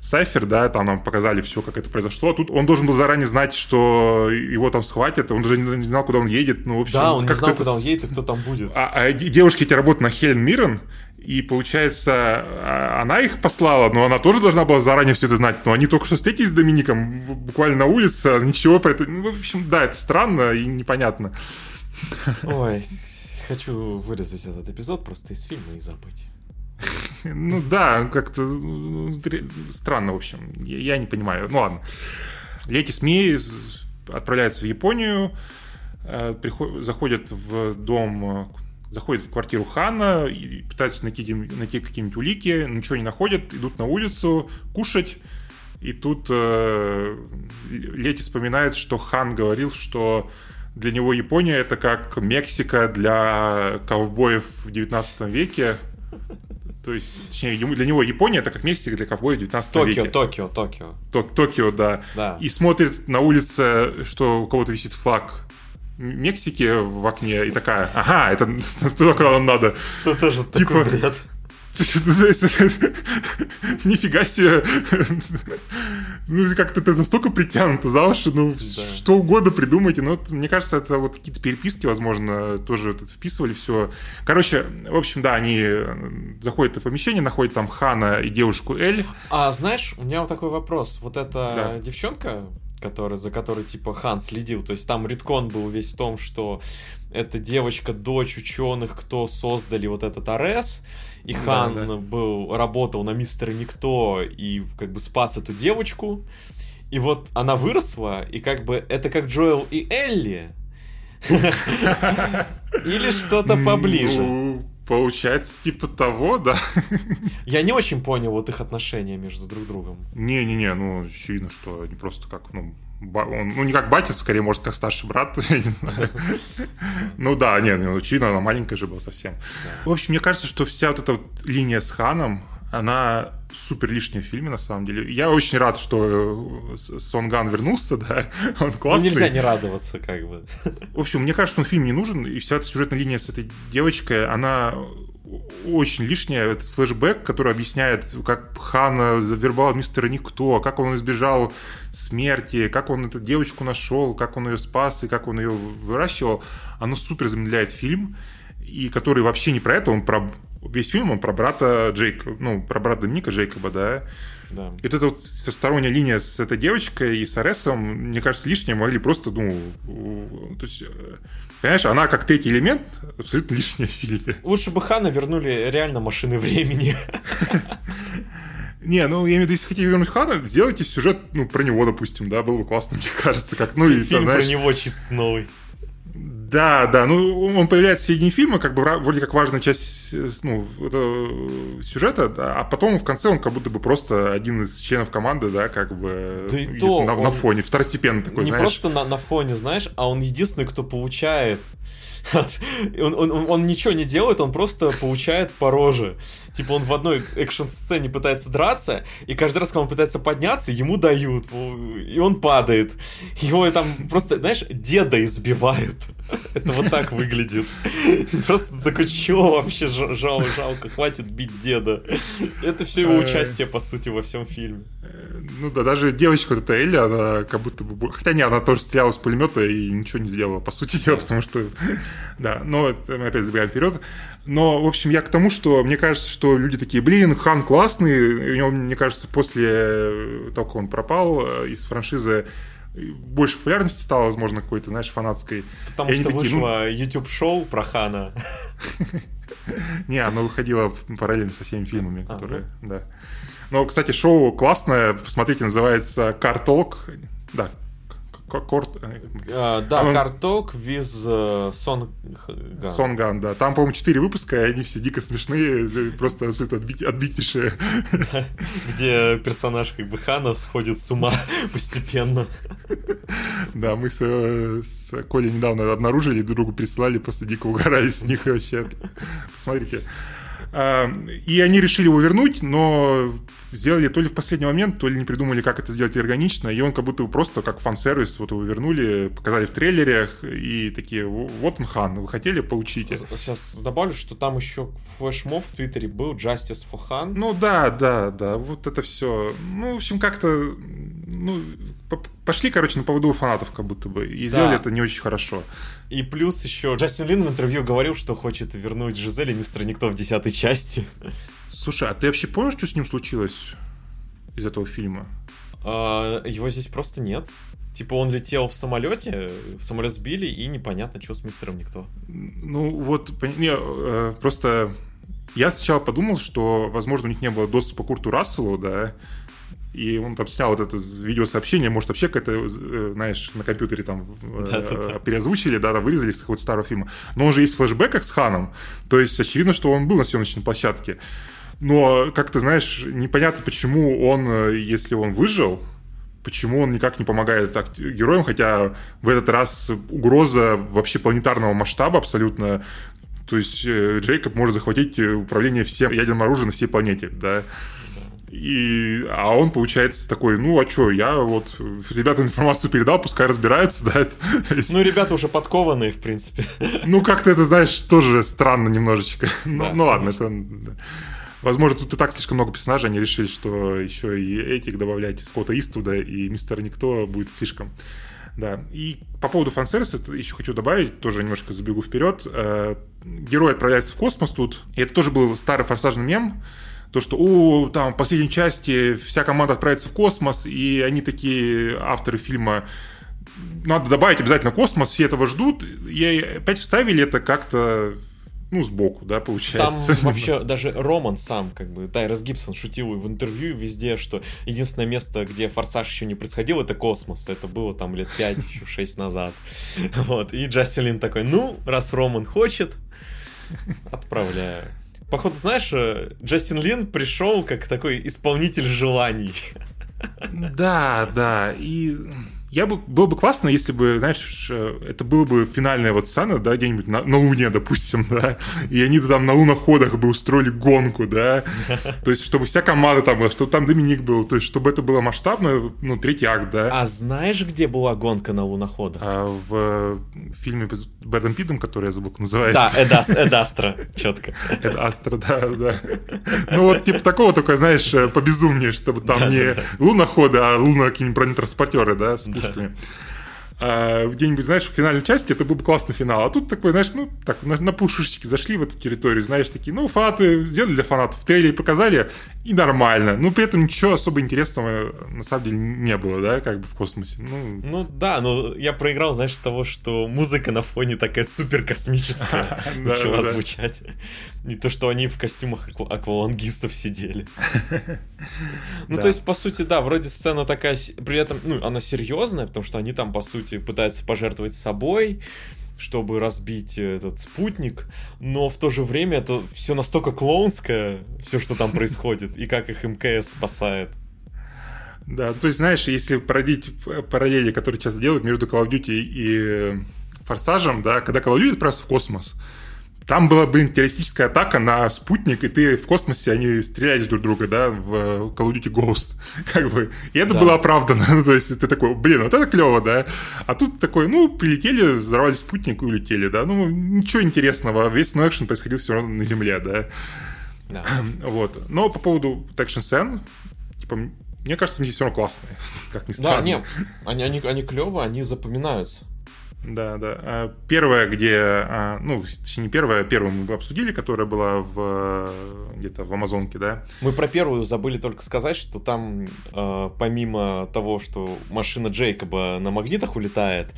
Сайфер, да, там нам показали все, как это произошло, тут он должен был заранее знать, что его там схватят, он даже не знал, куда он едет. Ну, в общем, да, он не знал, это... куда он едет и кто там будет. А, а девушки эти работают на Хелен Миррен, и получается, а, она их послала, но она тоже должна была заранее все это знать. Но они только что встретились с Домиником буквально на улице, а ничего про это... Ну, в общем, да, это странно и непонятно. Ой, хочу вырезать этот эпизод просто из фильма и забыть. Ну да, как-то ну, странно, в общем. Я не понимаю. Ну ладно. Лети СМИ отправляется в Японию, э, заходят в дом заходят в квартиру Хана и пытаются найти, найти какие-нибудь улики, ничего не находят, идут на улицу кушать. И тут э, Лети вспоминает, что Хан говорил, что для него Япония это как Мексика для ковбоев в 19 веке. То есть, точнее, ему, для него Япония это как Мексика для ковбоев в 19 Токио, веке. Токио, Токио. Ток, Токио, да. да. И смотрит на улице, что у кого-то висит флаг Мексики в окне и такая, ага, это туда, куда нам надо. Это тоже типа, такой бред. Нифига себе. Ну, как-то это настолько притянуто за уши, ну, да. что угодно придумайте. Но вот, мне кажется, это вот какие-то переписки, возможно, тоже вот вписывали все. Короче, в общем, да, они заходят в помещение, находят там Хана и девушку Эль. А знаешь, у меня вот такой вопрос. Вот эта да. девчонка, который, за которой типа Хан следил. То есть там риткон был весь в том, что эта девочка, дочь ученых, кто создали вот этот АРС, и Хан да, да. был, работал на мистера Никто и как бы спас эту девочку. И вот она выросла, и как бы это как Джоэл и Элли. Или что-то поближе. Получается, типа того, да. Я не очень понял вот их отношения между друг другом. Не-не-не, ну, очевидно, что они просто как, ну, он, ну, не как батя, скорее, может, как старший брат, я не знаю. Ну да, нет, ну, очевидно, она маленькая же была совсем. В общем, мне кажется, что вся вот эта вот линия с Ханом, она супер лишняя в фильме, на самом деле. Я очень рад, что э, Сонган вернулся, да, он ну, классный. Ну, нельзя не радоваться, как бы. В общем, мне кажется, он фильм не нужен, и вся эта сюжетная линия с этой девочкой, она очень лишняя. Этот флешбэк, который объясняет, как Хан завербовал мистера Никто, как он избежал смерти, как он эту девочку нашел, как он ее спас и как он ее выращивал, оно супер замедляет фильм, и который вообще не про это, он про весь фильм он про брата Джейка, ну, про брата Ника Джейкоба, да. Да. И вот эта вот сторонняя линия с этой девочкой и с Аресом, мне кажется, лишняя могли просто, ну, то есть, э, понимаешь, она как третий элемент абсолютно лишняя в фильме. Лучше бы Хана вернули реально машины времени. Не, ну, я имею в виду, если хотите вернуть Хана, сделайте сюжет, ну, про него, допустим, да, было бы классно, мне кажется, как, ну, и, Фильм про него чисто новый. Да, да, ну он появляется в середине фильма, как бы вроде как важная часть ну, сюжета, да, а потом в конце он как будто бы просто один из членов команды, да, как бы да и то, на, на фоне, второстепенно такой, не знаешь. Просто на, на фоне, знаешь, а он единственный, кто получает он, он, он ничего не делает, он просто получает по роже. Типа он в одной экшн-сцене пытается драться, и каждый раз, когда он пытается подняться, ему дают, и он падает. Его там просто, знаешь, деда избивают. Это вот так выглядит. Просто такой, чё вообще жал, жалко, хватит бить деда. Это все его участие, по сути, во всем фильме. Ну да, даже девочка вот эта Элли, она как будто бы... Хотя не, она тоже стреляла с пулемета и ничего не сделала, по сути дела, потому что... Да, но это мы опять забегаем вперед. Но, в общем, я к тому, что мне кажется, что люди такие, блин, Хан классный. У него, мне кажется, после того, как он пропал э, из франшизы, больше популярности стало, возможно, какой-то, знаешь, фанатской. Потому что такие, вышло ну... YouTube-шоу про Хана. Не, оно выходило параллельно со всеми фильмами, а, которые, да. Но, кстати, шоу классное, посмотрите, называется Talk. Да, Корт... А, да, он... Карток with uh, Сон... Сонган, да. Там, по-моему, четыре выпуска, и они все дико смешные, просто все это отбить, отбитейшие. Где персонаж как бы Хана сходит с ума постепенно. Да, мы с, с Колей недавно обнаружили, друг другу прислали, просто дико угорали с них вообще. Посмотрите. А, и они решили его вернуть, но сделали то ли в последний момент, то ли не придумали, как это сделать органично, и он как будто просто как фан-сервис, вот его вернули, показали в трейлерах, и такие, вот он хан, вы хотели, получите. Сейчас добавлю, что там еще флешмоб в Твиттере был Justice for Han. Ну да, да, да, вот это все. Ну, в общем, как-то, ну, пошли, короче, на поводу фанатов как будто бы, и сделали да. это не очень хорошо. И плюс еще Джастин Лин в интервью говорил, что хочет вернуть Жизель и Мистера Никто в десятой части. Слушай, а ты вообще помнишь, что с ним случилось из этого фильма? А, его здесь просто нет. Типа он летел в самолете, в самолет сбили, и непонятно, что с мистером никто. Ну вот, не, э, просто я сначала подумал, что, возможно, у них не было доступа к Курту Расселу, да, и он там снял вот это видеосообщение, может, вообще какое-то, э, знаешь, на компьютере там э, переозвучили, да, там вырезали с какого-то старого фильма. Но он же есть в флешбеках с Ханом, то есть очевидно, что он был на съемочной площадке. Но, как ты знаешь, непонятно, почему он, э, если он выжил, почему он никак не помогает так героям, хотя в этот раз угроза вообще планетарного масштаба абсолютно. То есть э, Джейкоб может захватить управление всем ядерным оружием на всей планете, да. И, а он, получается, такой, ну, а что, я вот ребятам информацию передал, пускай разбираются, да. Ну, ребята уже подкованные, в принципе. Ну, как-то это, знаешь, тоже странно немножечко. Ну, ну ладно, это... Возможно, тут и так слишком много персонажей, они решили, что еще и этих добавлять, Скотта Иствуда и Мистера Никто будет слишком. Да. И по поводу фан-сервиса еще хочу добавить, тоже немножко забегу вперед. Э, герой отправляется в космос тут, и это тоже был старый форсажный мем, то, что, о, там, в последней части вся команда отправится в космос, и они такие авторы фильма, надо добавить обязательно космос, все этого ждут, и опять вставили это как-то ну, сбоку, да, получается. Там вообще даже Роман сам, как бы, Тайрос Гибсон шутил в интервью везде, что единственное место, где форсаж еще не происходил, это космос. Это было там лет 5, еще 6 назад. Вот, и Джастин Лин такой, ну, раз Роман хочет, отправляю. Походу, знаешь, э, Джастин Лин пришел как такой исполнитель желаний. Да, да, и я бы, было бы классно, если бы, знаешь, это было бы финальная вот сцена, да, где-нибудь на, на Луне, допустим, да, и они там на луноходах бы устроили гонку, да, то есть, чтобы вся команда там была, чтобы там Доминик был, то есть, чтобы это было масштабно, ну, третий акт, да. А знаешь, где была гонка на луноходах? А, в фильме с Брэдом Питом, который я забыл, как называется. Да, Эдас, Эдастра, четко. Эдастра, да, да. Ну, вот, типа, такого только, знаешь, побезумнее, чтобы там не луноходы, а луна какие-нибудь бронетранспортеры, да, с пушками. А, где-нибудь, знаешь, в финальной части это был бы классный финал. А тут такой, знаешь, ну, так, на, на пушечки зашли в эту территорию, знаешь, такие, ну, фанаты сделали для фанатов, в трейлере показали, и нормально. Ну, при этом ничего особо интересного на самом деле не было, да, как бы в космосе. Ну, ну да, но я проиграл, знаешь, с того, что музыка на фоне такая супер космическая начала звучать. Не то, что они в костюмах аквалангистов сидели. Ну, то есть, по сути, да, вроде сцена такая, при этом, ну, она серьезная, потому что они там, по сути, сути, пытаются пожертвовать собой, чтобы разбить этот спутник, но в то же время это все настолько клоунское, все, что там происходит, и как их МКС спасает. Да, то есть, знаешь, если породить параллели, которые часто делают между Call of Duty и Форсажем, да, когда Call of Duty отправился в космос, там была, блин, террористическая атака на спутник, и ты в космосе, они стреляли друг друга, да, в Call of Duty Ghost, как бы. И это да. было оправдано, ну, то есть ты такой, блин, вот это клево, да. А тут такой, ну, прилетели, взорвали спутник и улетели, да. Ну, ничего интересного, весь ну, экшен происходил все равно на Земле, да. Да. Вот. Но по поводу экшн-сцен, типа, мне кажется, они все равно классные, как ни странно. Да, нет, они, они, они клево, они запоминаются. Да, да. А первая, где, а, ну, точнее, не первая, первую мы обсудили, которая была в где-то в Амазонке, да. Мы про первую забыли только сказать, что там, помимо того, что машина Джейкоба на магнитах улетает,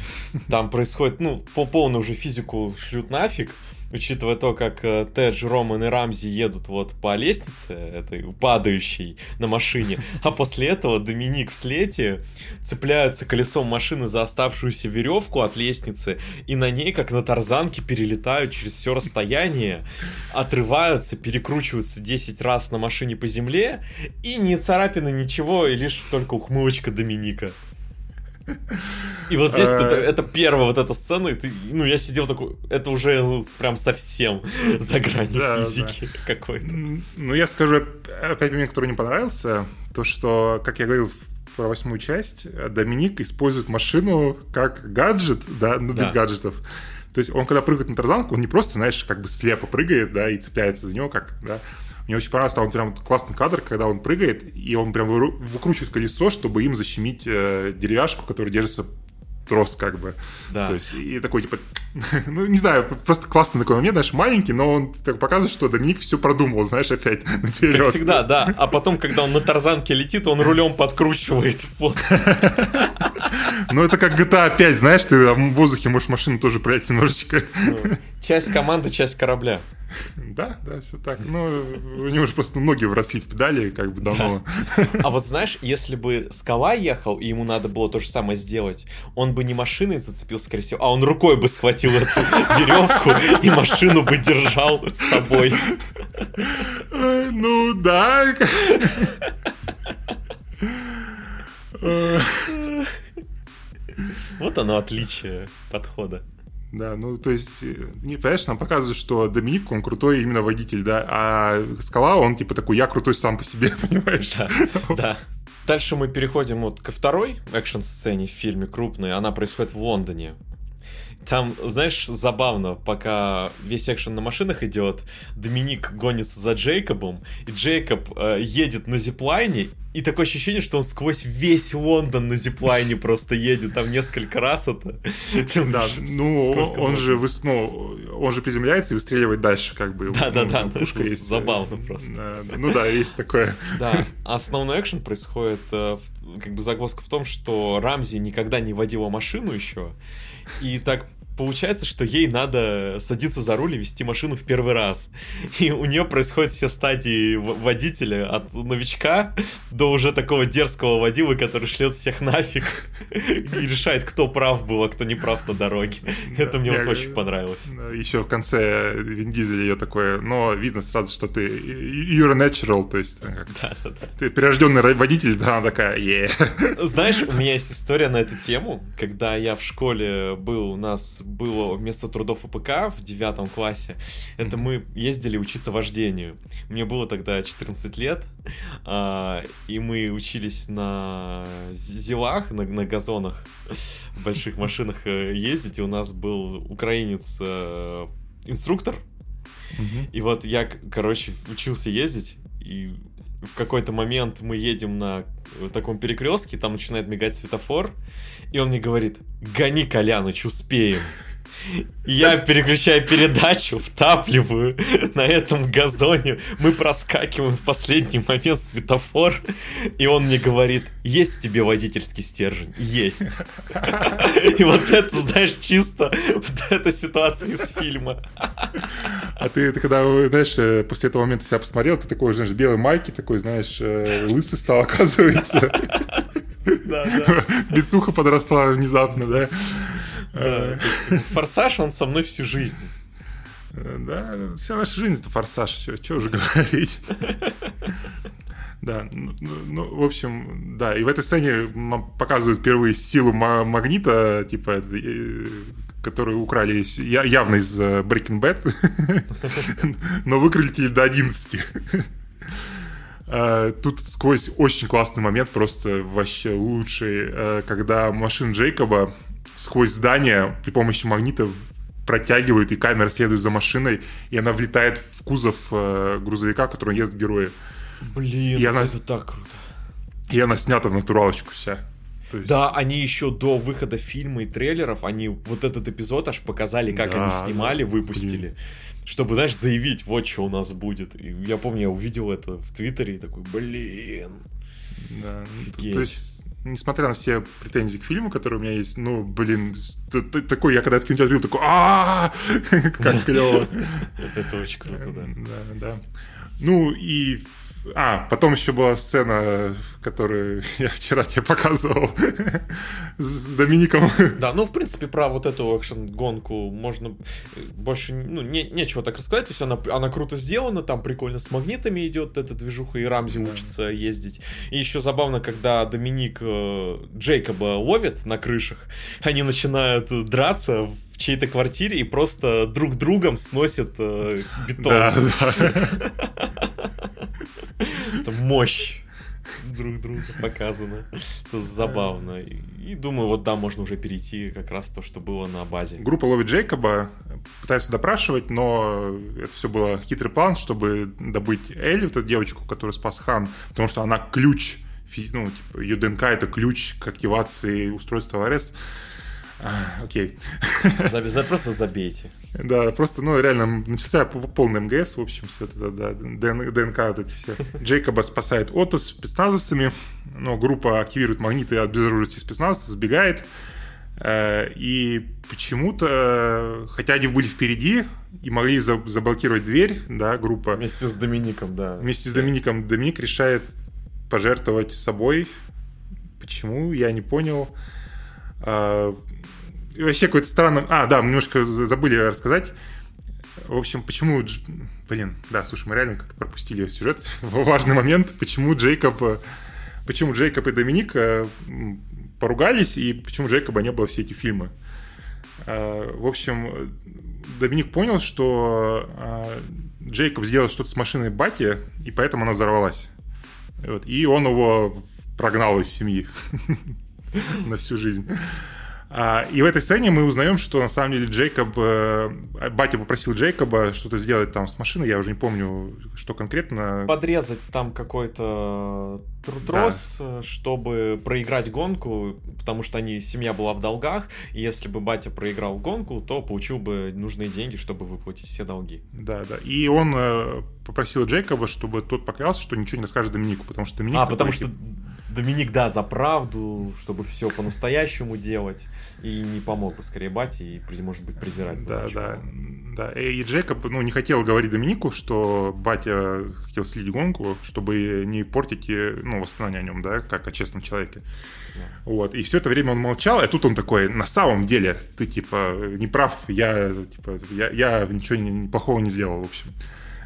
там происходит, ну, по полной уже физику шлют нафиг, учитывая то, как э, Тедж, Роман и Рамзи едут вот по лестнице этой падающей на машине, а после этого Доминик с Лети цепляются колесом машины за оставшуюся веревку от лестницы и на ней, как на тарзанке, перелетают через все расстояние, отрываются, перекручиваются 10 раз на машине по земле и не царапины ничего, и лишь только ухмылочка Доминика. И вот здесь это, Э. это первая вот эта сцена, и ты, ну, я сидел такой, это уже ну, прям совсем за гранью Да, физики какой-то. М, Ну, я скажу опять момент, который не понравился. То, что, как я говорил про восьмую часть, Доминик использует машину как гаджет, да, ну, без Да. гаджетов. То есть он, когда прыгает на тарзанку, он не просто, знаешь, как бы слепо прыгает, да, и цепляется за него, как, да. Мне очень понравился, там прям классный кадр, когда он прыгает, и он прям выкручивает колесо, чтобы им защемить э, деревяшку, которая держится трос, как бы. Да. То есть, и такой, типа, ну, не знаю, просто классный такой момент, знаешь, маленький, но он так показывает, что Доминик все продумал, знаешь, опять наперед. Как всегда, да. А потом, когда он на тарзанке летит, он рулем подкручивает в воздух. Ну, это как GTA 5, знаешь, ты в воздухе можешь машину тоже проехать немножечко. Ну, Часть команды, часть корабля. Да, да, все так. Ну, у него же просто ноги вросли в педали, как бы давно. А вот знаешь, если бы Скала ехал, и ему надо было то же самое сделать, он бы не машиной зацепился, скорее всего, а он рукой бы схватил эту веревку и машину бы держал с собой. Ну, да. Вот оно отличие подхода. Да, ну, то есть, э, не, понимаешь, нам показывают, что Доминик, он крутой именно водитель, да, а Скала, он типа такой, я крутой сам по себе, понимаешь? Да, да. Дальше мы переходим вот ко второй экшн-сцене в фильме крупной. Она происходит в Лондоне. Там, знаешь, забавно, пока весь экшен на машинах идет, Доминик гонится за Джейкобом, и Джейкоб э, едет на зиплайне, и такое ощущение, что он сквозь весь Лондон на зиплайне просто едет, там несколько раз это. Да, ну, он же, ну, он же приземляется и выстреливает дальше, как бы. Да-да-да, Ну, да, пушка есть. забавно просто. Да, да. Ну да, есть такое. Да, основной экшен происходит, э, как бы загвоздка в том, что Рамзи никогда не водила машину еще, и так получается, что ей надо садиться за руль и вести машину в первый раз. И у нее происходят все стадии водителя, от новичка до уже такого дерзкого водилы, который шлет всех нафиг и решает, кто прав был, а кто не прав на дороге. Это мне вот очень понравилось. Еще в конце Вин Дизель ее такое, но видно сразу, что ты you're natural, то есть э, ты прирожденный ро- водитель, да, она такая, Знаешь, у меня есть история на эту тему. Когда я в школе был, у нас было вместо трудов АПК в девятом классе, это мы ездили учиться вождению. Мне было тогда 14 лет, а, и мы учились на зи- зилах, на, на газонах, в больших машинах э, ездить, и у нас был украинец э, инструктор, и вот я, короче, учился ездить, и в какой-то момент мы едем на э, таком перекрестке, там начинает мигать светофор, и он мне говорит, гони, Коляныч, успеем. Я переключаю передачу, втапливаю на этом газоне, мы проскакиваем в последний момент светофор, и он мне говорит, есть тебе водительский стержень? Есть. И вот это, знаешь, чисто вот эта ситуация из фильма. А ты, ты когда, знаешь, э, после этого момента себя посмотрел, ты такой, знаешь, белой майки, такой, знаешь, э, лысый стал, оказывается. Да, да. Бицуха подросла внезапно, да? Есть Форсаж, он со мной всю жизнь. Э, Да, вся наша жизнь это форсаж, все, что уже говорить. Да, ну, ну, ну, в общем, да, и в этой сцене нам показывают впервые силу ма- магнита, типа, э, которую украли явно из э, Breaking Bad, но выкрутили до 11. Э, Тут сквозь очень классный момент, просто вообще лучший, э, когда машина Джейкоба сквозь здание при помощи магнита протягивают, и камера следует за машиной, и она влетает в кузов э, грузовика, в котором едут герои. Блин, И она- это так круто. И она снята в натуралочку вся. То есть- Да, они еще до выхода фильма и трейлеров, они вот этот эпизод аж показали, как Да, они снимали, да, выпустили. Чтобы, знаешь, заявить, вот что у нас будет. И я помню, я увидел это в Твиттере и такой, блин. Да, ну, Офигеть. то есть, несмотря на все претензии к фильму, которые у меня есть, ну, блин, такой, я когда с кинотеатра такой, а как клево. Это очень круто, да. Да, да. Ну, и а, потом еще была сцена, которую я вчера тебе показывал с Домиником. Да, ну, в принципе, про вот эту экшен-гонку можно э, больше, ну, не, нечего так рассказать. То есть она, она круто сделана, там прикольно с магнитами идет эта движуха, и Рамзи да. учится ездить. И еще забавно, когда Доминик э, Джейкоба ловит на крышах, они начинают драться в чьей-то квартире и просто друг другом сносят э, бетон. Да, да. Это мощь друг друга показана. Это забавно. И, думаю, вот да, можно уже перейти как раз то, что было на базе. Группа ловит Джейкоба, пытаются допрашивать, но это все было хитрый план, чтобы добыть Элли, эту девочку, которую спас Хан, потому что она ключ, ну, типа, ее ДНК это ключ к активации устройства АРС. А, окей. За, просто забейте. Да, просто, ну, реально, начался полный МГС, в общем, все это, да, ДНК вот эти все. Джейкоба спасает Отто с спецназовцами, но группа активирует магниты обезоруживает всех спецназовцев, сбегает. Э, и почему-то, хотя они были впереди и могли заблокировать дверь, да, группа. Вместе с Домиником, да. Вместе с Домиником Доминик решает пожертвовать собой. Почему, я не понял. Вообще какой-то странный... А, да, мы немножко забыли рассказать. В общем, почему... Блин, да, слушай, мы реально как-то пропустили сюжет. Важный момент, почему Джейкоб... Почему Джейкоб и Доминик э, поругались, и почему Джейкоба не было все эти фильмы. Э, в общем, Доминик понял, что э, Джейкоб сделал что-то с машиной Бати, и поэтому она взорвалась. И он его прогнал из семьи на всю жизнь. А, и в этой сцене мы узнаем, что на самом деле Джейкоб, э, батя попросил Джейкоба что-то сделать там с машиной, я уже не помню, что конкретно. Подрезать там какой-то трос, да. чтобы проиграть гонку, потому что они, семья была в долгах, и если бы батя проиграл гонку, то получил бы нужные деньги, чтобы выплатить все долги. Да, да. И он э, попросил Джейкоба, чтобы тот поклялся, что ничего не расскажет Доминику, потому что Доминик... А, потому что Доминик, да, за правду, чтобы все по-настоящему делать, и не помог бы скорее бате, и, может быть, презирать. Да, да, да. И Джекоб, ну, не хотел говорить Доминику, что батя хотел слить гонку, чтобы не портить, ну, воспоминания о нем, да, как о честном человеке. Да. Вот, и все это время он молчал, и тут он такой, на самом деле, ты, типа, не прав, я, типа, я, я ничего плохого не сделал, в общем.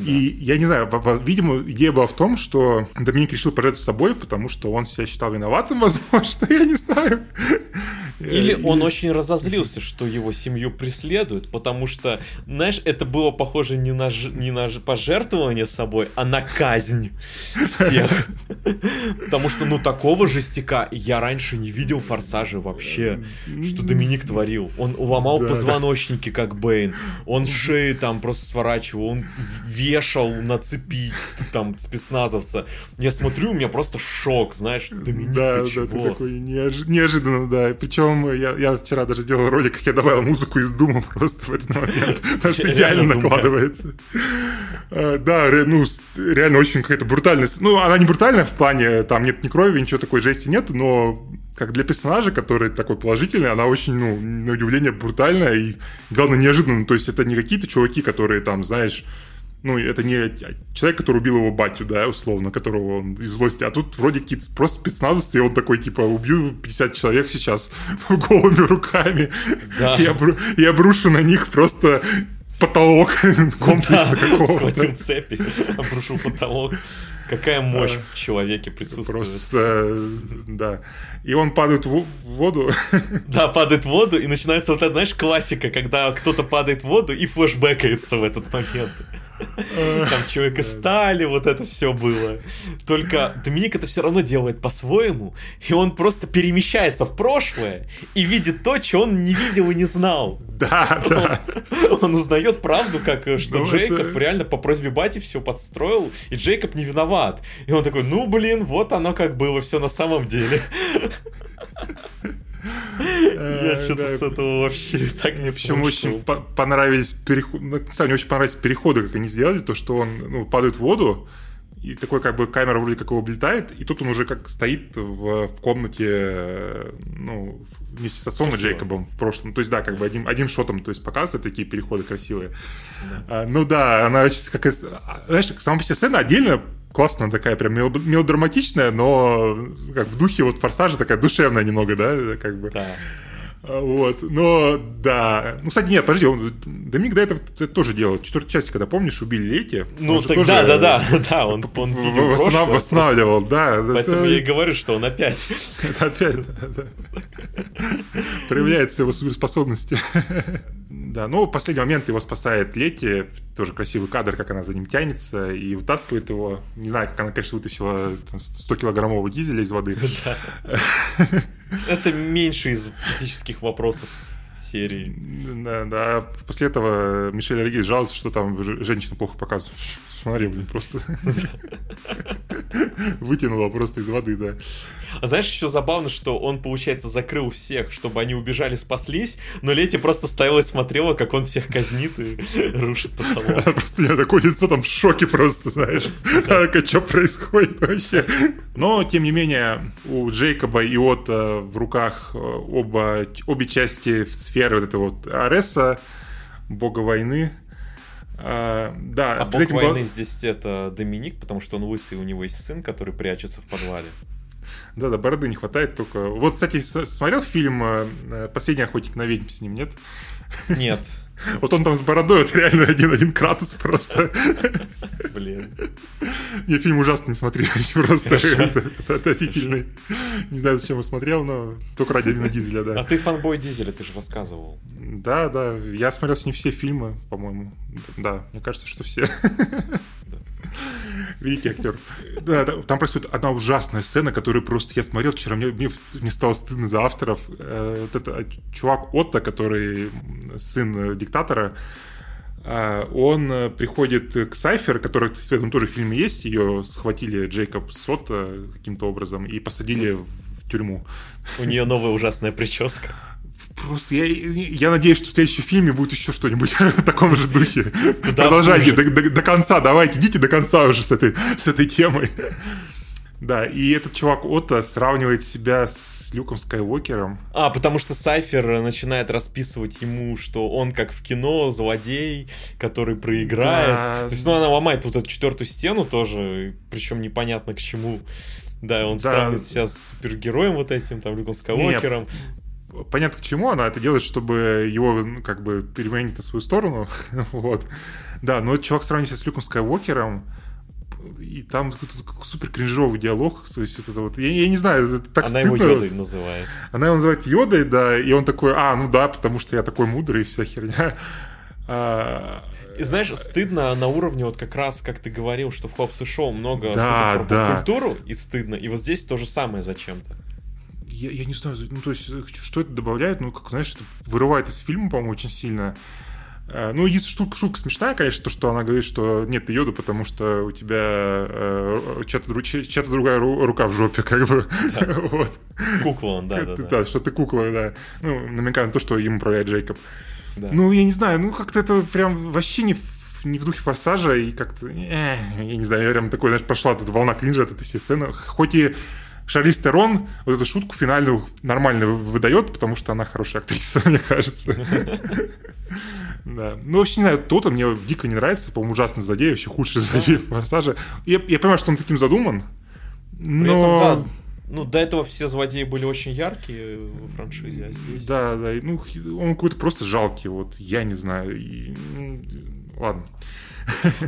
И я не знаю, видимо, идея была в том, что Доминик решил пожертвовать собой, потому что он себя считал виноватым, возможно, я не знаю. Или он очень разозлился, что его семью преследуют, потому что, знаешь, это было похоже не на, не на пожертвование собой, а на казнь всех. Потому что, ну, такого жестяка я раньше не видел в «Форсаже» вообще, что Доминик творил. Он ломал позвоночники, как Бэйн. Он шеи там просто сворачивал, он вешал на цепи там спецназовца. Я смотрю, у меня просто шок, знаешь, Доминик, да, ты да, чего? Ты такой неож... неожиданно, да. Причем я, я вчера даже сделал ролик, как я добавил музыку из Дума просто в этот момент, потому что идеально накладывается. А, да, ну, реально очень какая-то брутальность. Ну, она не брутальная в плане, там нет ни крови, ничего такой жести нет, но как для персонажа, который такой положительный, она очень, ну, на удивление брутальная и, главное, неожиданно. То есть это не какие-то чуваки, которые там, знаешь, ну, это не человек, который убил его батю, да, условно, которого он из злости, а тут вроде какие-то просто спецназовцы, и он такой, типа, убью 50 человек сейчас голыми руками да. и, обру... и обрушу на них просто потолок комплекса да, какого-то. Схватил цепи, обрушил потолок. Какая мощь в человеке присутствует. Просто, да. И он падает в воду. Да, падает в воду, и начинается вот эта, знаешь, классика, когда кто-то падает в воду и флешбекается в этот момент. Там человек из стали, вот это все было. Только Доминик это все равно делает по-своему, и он просто перемещается в прошлое и видит то, что он не видел и не знал. Да, да. Он, он узнает правду, как э, что ну, Джейкоб это... реально по просьбе Бати все подстроил, и Джейкоб не виноват. И он такой, ну блин, вот оно как было все на самом деле. Я что-то с этого вообще так не Причем очень понравились переходы, ну, мне очень понравились переходы, как они сделали, то, что он ну, падает в воду, и такой как бы камера вроде как его облетает, и тут он уже как стоит в, в комнате, ну, вместе с отцом Красиво. и Джейкобом в прошлом. То есть, да, как бы одним, одним шотом, то есть, показывает такие переходы красивые. Да. А, ну да, она очень, как, знаешь, сама по себе сцена отдельно классная такая, прям мелодраматичная, но как в духе вот форсажа такая душевная немного, да, как бы. Да. А, вот, но да. Ну, кстати, нет, подожди, он, Доминик до этого это тоже делал. Четвертая часть, когда помнишь, убили Лети. Ну, так тоже, да, да, да, да, он, он видел восстанов, восстанавливал, да. Поэтому это... я и говорю, что он опять. Это опять, да, да. Проявляется его суперспособности. Да, ну, в последний момент его спасает Лети, тоже красивый кадр, как она за ним тянется и вытаскивает его. Не знаю, как она, конечно, вытащила 100-килограммового дизеля из воды. Это меньше из физических вопросов серии. Да, да. После этого Мишель Регис жалуется, что там женщина плохо показывает. Смотри, блин, просто вытянула просто из воды, да. А знаешь, еще забавно, что он, получается, закрыл всех, чтобы они убежали, спаслись, но Лети просто стояла и смотрела, как он всех казнит и рушит потолок. Просто я такое лицо там в шоке просто, знаешь. А что происходит вообще? Но, тем не менее, у Джейкоба и Отто в руках э, оба, обе части сферы вот этого вот Ареса, бога войны, а, да, а бог войны был... здесь это Доминик, потому что он лысый, у него есть сын, который прячется в подвале. Да-да, бороды не хватает только. Вот, кстати, смотрел фильм э, «Последний охотник на ведьм» с ним, нет? Нет. Вот он там с бородой, это реально один-один Кратос просто. Блин. Я фильм ужасно не смотрел, просто отвратительный. Не знаю, зачем я смотрел, но только ради Вина Дизеля, да. А ты фанбой Дизеля, ты же рассказывал. Да, да, я смотрел с ним все фильмы, по-моему. Да, мне кажется, что все. Великий актер. Да, там происходит одна ужасная сцена, которую просто я смотрел вчера, мне, мне, мне стало стыдно за авторов. Э, вот это чувак Отто, который сын диктатора, э, он приходит к Сайфер, который в этом тоже фильме есть, ее схватили Джейкоб Сотто каким-то образом и посадили в тюрьму. У нее новая ужасная прическа. Просто я, я надеюсь, что в следующем фильме будет еще что-нибудь в таком же духе. Куда Продолжайте до, до, до конца, давайте, идите до конца уже с этой, с этой темой. Да, и этот чувак Отто сравнивает себя с Люком Скайуокером. А, потому что Сайфер начинает расписывать ему, что он как в кино злодей, который проиграет. Да. То есть, ну, она ломает вот эту четвертую стену тоже, причем непонятно к чему. Да, он да. сравнивает себя с супергероем вот этим, там, Люком Скайуокером. Нет понятно, к чему она это делает, чтобы его, ну, как бы, переменить на свою сторону, вот. Да, но чувак сравнивается с Люком Скайуокером, и там супер кринжовый диалог, то есть вот это вот, я, я не знаю, это так Она стыдно. его Йодой называет. Она его называет Йодой, да, и он такой, а, ну да, потому что я такой мудрый и вся херня. А, и знаешь, стыдно на уровне, вот как раз, как ты говорил, что в Хопс и Шоу много да, про да. культуру, и стыдно, и вот здесь то же самое зачем-то я, я не знаю, ну, то есть, что это добавляет, ну, как, знаешь, это вырывает из фильма, по-моему, очень сильно. Э, ну, единственная штука, штука смешная, конечно, то, что она говорит, что нет, ты йода, потому что у тебя э, чья-то, чья-то другая рука в жопе, как бы. Да. вот. Кукла он, да, да, да. Да, что ты кукла, да. Ну, намекая на то, что им управляет Джейкоб. Да. Ну, я не знаю, ну, как-то это прям вообще не не в духе форсажа, и как-то, э, я не знаю, я прям такой, знаешь, прошла эта волна кринжа от этой всей сцены. Хоть и Шарлиз Терон вот эту шутку финальную нормально выдает, потому что она хорошая актриса, мне кажется. Да. Ну, вообще, не знаю, то-то мне дико не нравится, по-моему, ужасный злодей, вообще худший злодей в «Форсаже». Я, я понимаю, что он таким задуман, но... Ну, до этого все злодеи были очень яркие в франшизе, а здесь... Да, да, ну, он какой-то просто жалкий, вот, я не знаю. И... Ладно.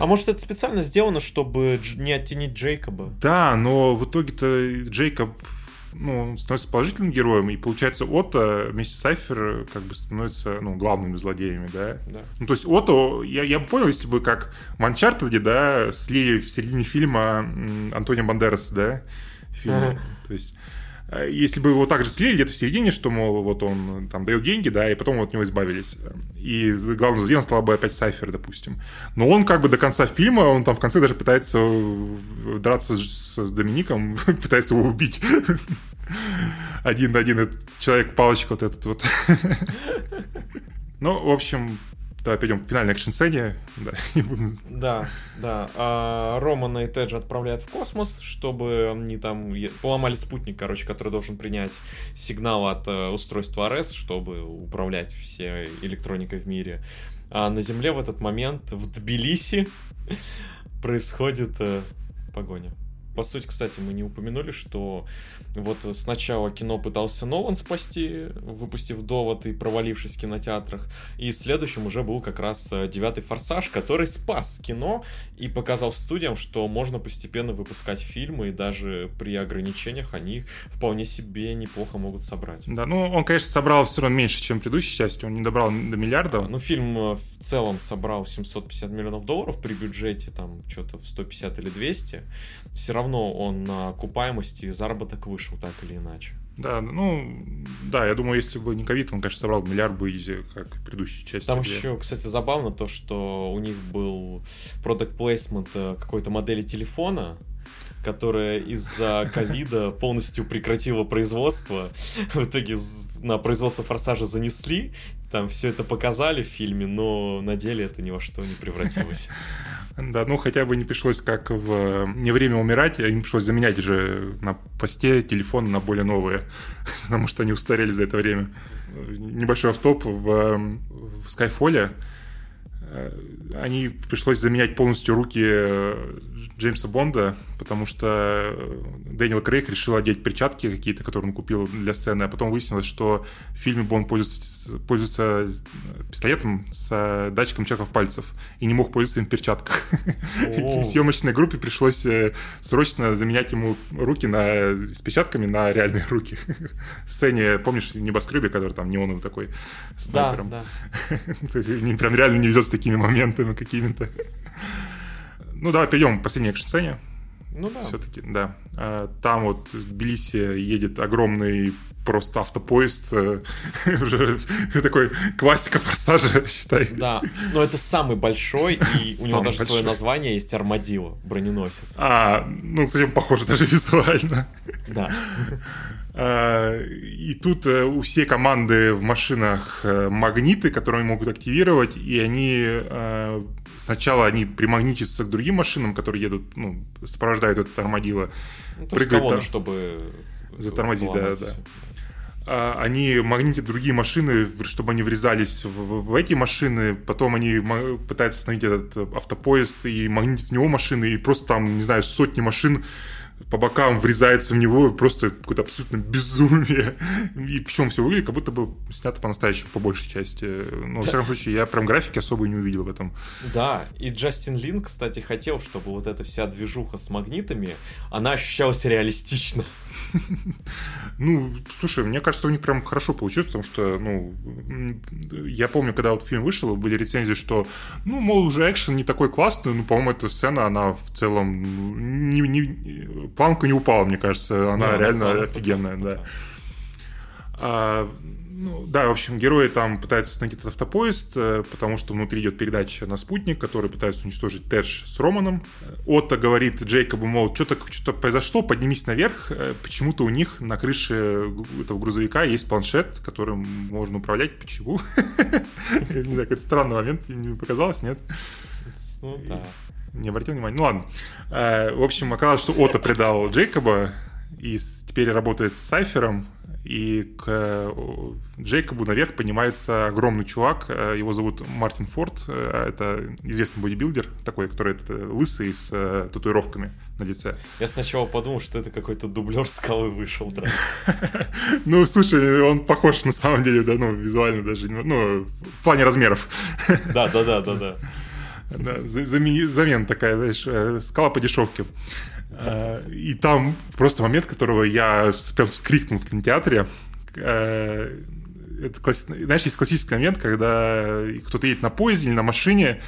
А может, это специально сделано, чтобы не оттенить Джейкоба? Да, но в итоге-то Джейкоб ну, становится положительным героем, и получается Отто вместе с Сайфер как бы становятся ну, главными злодеями, да? да. Ну, то есть Отто, я, я бы понял, если бы как в Манчартеде, да, слили в середине фильма Антонио Бандераса, да, фильм. Ага. То есть Э, если бы его также слили где-то в середине, что, мол, вот он там дает деньги, да, и потом от него избавились. И главным злодеем стал бы опять Сайфер, допустим. Но он как бы до конца фильма, он там в конце даже пытается драться с, с Домиником, пытается его убить. Один на один этот человек-палочка вот этот вот. Ну, в общем, Давай перейдем к финальной экшн-сцене. Да, да. да. А, Романа и Теджа отправляют в космос, чтобы они там поломали спутник, короче, который должен принять сигнал от uh, устройства РС, чтобы управлять всей электроникой в мире. А на Земле в этот момент в Тбилиси происходит uh, погоня. По сути, кстати, мы не упомянули, что вот сначала кино пытался Нолан спасти, выпустив довод и провалившись в кинотеатрах, и следующим уже был как раз э, девятый форсаж, который спас кино и показал студиям, что можно постепенно выпускать фильмы, и даже при ограничениях они вполне себе неплохо могут собрать. Да, ну он, конечно, собрал все равно меньше, чем предыдущей части, он не добрал до миллиарда. Ну, фильм э, в целом собрал 750 миллионов долларов при бюджете там что-то в 150 или 200. Все равно равно он на окупаемости заработок вышел так или иначе. Да, ну, да, я думаю, если бы не ковид, он, конечно, собрал миллиард бы изи, как предыдущей части. Там где... еще, кстати, забавно то, что у них был product placement э, какой-то модели телефона, которая из-за ковида полностью прекратила производство. В итоге на производство форсажа занесли, там все это показали в фильме, но на деле это ни во что не превратилось. Да, ну хотя бы не пришлось, как в «Не время умирать», им пришлось заменять же на посте телефон на более новые, потому что они устарели за это время. Небольшой автоп в, в Skyfall Э, они пришлось заменять полностью руки э, Джеймса Бонда, потому что э, Дэниел Крейг решил одеть перчатки какие-то, которые он купил для сцены, а потом выяснилось, что в фильме Бонд пользуется, пользуется пистолетом с датчиком чеков пальцев и не мог пользоваться им в перчатках. И съемочной группе пришлось срочно заменять ему руки на, с перчатками на реальные руки. В сцене, помнишь, небоскребе, который там неоновый такой снайпером? Да, да. Прям реально не везет с такими моментами какими-то. Ну, давай перейдем к последней экшн-сцене. Ну да. Все-таки, да. А, там вот в Тбилиси едет огромный просто автопоезд, э, уже такой классика форсажа, считай. Да, но это самый большой, и у него даже свое название есть Армадило, броненосец. А, ну, кстати, похоже даже визуально. Да. А, и тут э, у всей команды в машинах э, магниты, которые они могут активировать, и они э, сначала они примагнитятся к другим машинам, которые едут, ну, сопровождают этот армадило. Ну, прыгают колонну, там, чтобы затормозить, да, да. А, они магнитят другие машины, чтобы они врезались в, в эти машины, потом они пытаются остановить этот автопоезд и магнитят в него машины, и просто там, не знаю, сотни машин по бокам врезается в него, просто какое-то абсолютно безумие. И причем все выглядит, как будто бы снято по-настоящему, по большей части. Но, во всяком случае, я прям графики особо не увидел в этом. Да, и Джастин Лин, кстати, хотел, чтобы вот эта вся движуха с магнитами, она ощущалась реалистично. Ну, слушай, мне кажется, у них прям хорошо получилось, потому что, ну, я помню, когда вот фильм вышел, были рецензии, что, ну, мол, уже экшен не такой классный, ну, по-моему, эта сцена, она в целом не, не, планка не упала, мне кажется, она да, реально да, офигенная, да. А, ну, да, в общем, герои там пытаются остановить этот автопоезд, э, потому что внутри идет передача на спутник, который пытается уничтожить Тэдж с Романом. Отто говорит Джейкобу, мол, что-то что произошло, поднимись наверх. Э, почему-то у них на крыше этого грузовика есть планшет, которым можно управлять. Почему? Не знаю, какой-то странный момент, не показалось, нет? Ну да. Не обратил внимания. Ну ладно. Э, в общем, оказалось, что Отто предал Джейкоба и теперь работает с Сайфером, и к э, Джейкобу наверх поднимается огромный чувак, э, его зовут Мартин Форд, э, это известный бодибилдер, такой, который лысый с татуировками на лице. Я сначала подумал, что это какой-то дублер скалы вышел. Ну, слушай, он похож на самом деле, да, ну, визуально даже, ну, в плане размеров. Да, да, да, да, да. Да, замена такая, знаешь, скала по дешевке. Э, и там просто момент, которого я прям вскрикнул в кинотеатре. Э, это класс... Знаешь, есть классический момент, когда кто-то едет на поезде или на машине,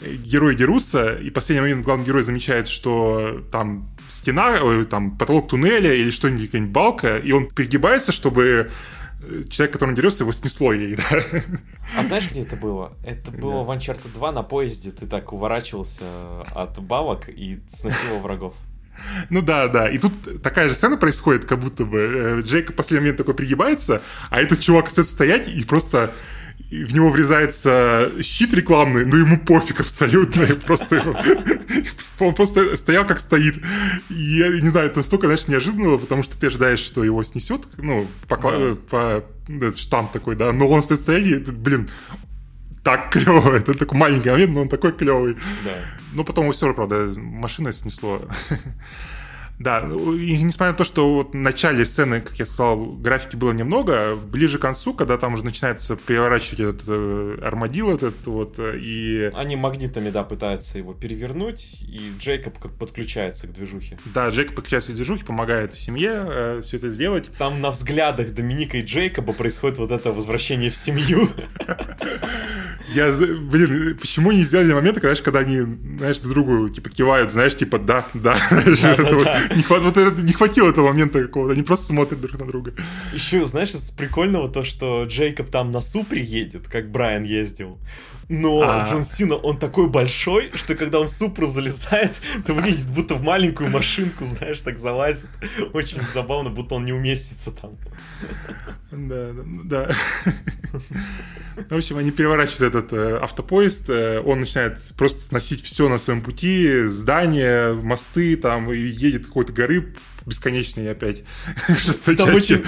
герои дерутся, и в последний момент главный герой замечает, что там стена, там потолок туннеля или что-нибудь, какая-нибудь балка, и он перегибается, чтобы человек, который дерется, его снесло ей, да. А знаешь, где это было? Это было да. в Uncharted 2 на поезде, ты так уворачивался от балок и сносил врагов. Ну да, да. И тут такая же сцена происходит, как будто бы э, Джейк в последний момент такой пригибается, а этот чувак остается стоять и просто и в него врезается щит рекламный, но ему пофиг абсолютно, и просто он просто стоял как стоит. И я не знаю, это столько, знаешь, неожиданно, потому что ты ожидаешь, что его снесет, ну, по, да. по штамп такой, да, но он стоит стоять, и, блин, так клево. Это такой маленький момент, но он такой клевый. Да. Но потом его все равно, правда, машина снесло. Да, и несмотря на то, что вот в начале сцены, как я сказал, графики было немного, ближе к концу, когда там уже начинается переворачивать этот э, армадил этот вот, и... Они магнитами, да, пытаются его перевернуть, и Джейкоб подключается к движухе. Да, Джейкоб подключается к движухе, помогает семье э, все это сделать. Там на взглядах Доминика и Джейкоба происходит вот это возвращение в семью. Я, блин, почему не сделали моменты, когда, когда они, знаешь, друг другу, типа, кивают, знаешь, типа, да, да. Не, хватило этого момента какого-то, они просто смотрят друг на друга. Еще, знаешь, из прикольного то, что Джейкоб там на Супре едет, как Брайан ездил. Но а... Джон Сина, он такой большой, что когда он в Супру залезает, то выглядит будто в маленькую машинку, знаешь, так залазит. Очень забавно, будто он не уместится там. Да, да. В общем, они переворачивают этот э, автопоезд, э, он начинает просто сносить все на своем пути, здания, мосты, там, и едет какой-то горы бесконечный опять Там. Очень,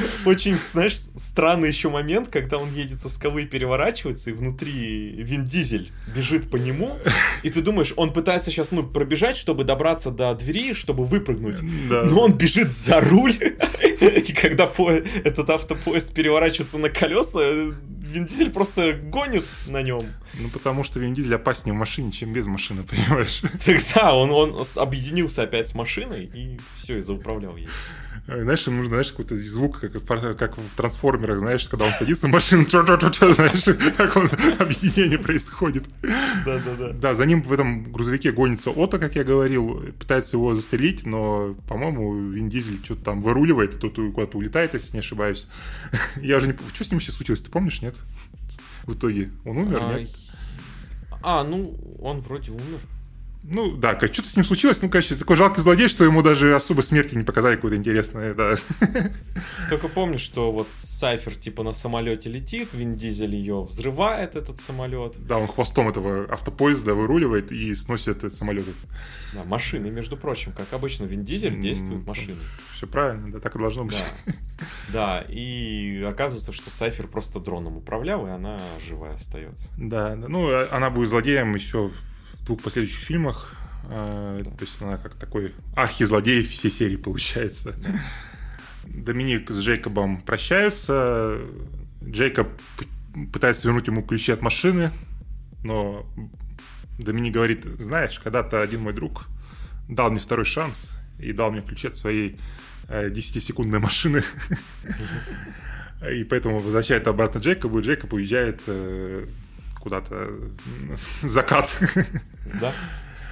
очень, знаешь, странный еще момент, когда он едет со скалы и переворачивается, и внутри Вин Дизель бежит по нему, и ты думаешь, он пытается сейчас, ну, пробежать, чтобы добраться до двери, чтобы выпрыгнуть, да. но он бежит за руль, и когда по... этот автопоезд переворачивается на колеса, Вин Дизель просто гонит на нем. Ну, потому что Вин Дизель опаснее в машине, чем без машины, понимаешь? Тогда он, он объединился опять с машиной и все, и зауправлял ей. Знаешь, ему нужно, знаешь, какой-то звук, как в, как в трансформерах, знаешь, когда он садится в машину, чё -чё -чё знаешь, как он, объединение происходит. Да, да, да. Да, за ним в этом грузовике гонится Ото, как я говорил, пытается его застрелить, но, по-моему, Вин Дизель что-то там выруливает, тут куда-то улетает, если не ошибаюсь. Я уже не... Что с ним сейчас случилось, ты помнишь, нет? В итоге он умер, а, нет? А, ну, он вроде умер. Ну, да, как что-то с ним случилось. Ну, конечно, такой жалкий злодей, что ему даже особо смерти не показали какое-то интересное, да. Только помнишь, что вот Сайфер типа на самолете летит, Вин Дизель ее взрывает, этот самолет. Да, он хвостом этого автопоезда выруливает и сносит этот самолет. Да, машины, между прочим, как обычно, Вин Дизель действует машиной. Все правильно, да, так и должно быть. Да. да, и оказывается, что Сайфер просто дроном управлял, и она живая остается. Да, ну, а она будет злодеем еще в двух последующих фильмах. Э, то есть она как такой архизлодей всей серии получается. Доминик с Джейкобом прощаются. Джейкоб пытается вернуть ему ключи от машины, но Доминик говорит, знаешь, когда-то один мой друг дал мне второй шанс и дал мне ключи от своей 10-секундной э, машины. И поэтому возвращает обратно Джейкобу, и Джейкоб уезжает э, куда-то закат. Да.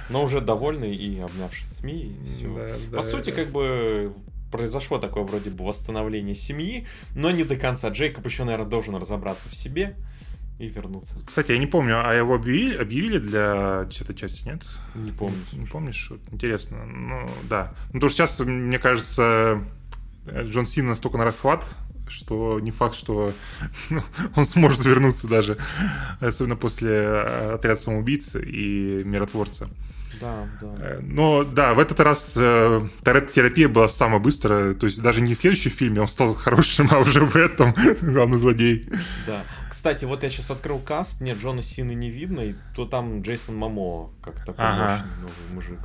Но уже довольный и обнявший СМИ. И все. Да, да, По сути, да. как бы произошло такое вроде бы восстановление семьи, но не до конца. Джейкоб еще, наверное, должен разобраться в себе и вернуться. Кстати, я не помню, а его объявили, объявили для десятой части, нет? Не помню. Не, не помнишь? интересно. Ну, да. Ну, потому что сейчас, мне кажется, Джон Син настолько на расхват, что не факт, что он сможет вернуться даже, особенно после э, отряда самоубийц и миротворца. Да, да. Э, но да, в этот раз э, терапия была самая быстрая. То есть даже не в следующем фильме он стал хорошим, а уже в этом главный злодей. Да. Кстати, вот я сейчас открыл каст, нет, Джона Сины не видно, и то там Джейсон Мамо, как такой ага. мощный новый мужик.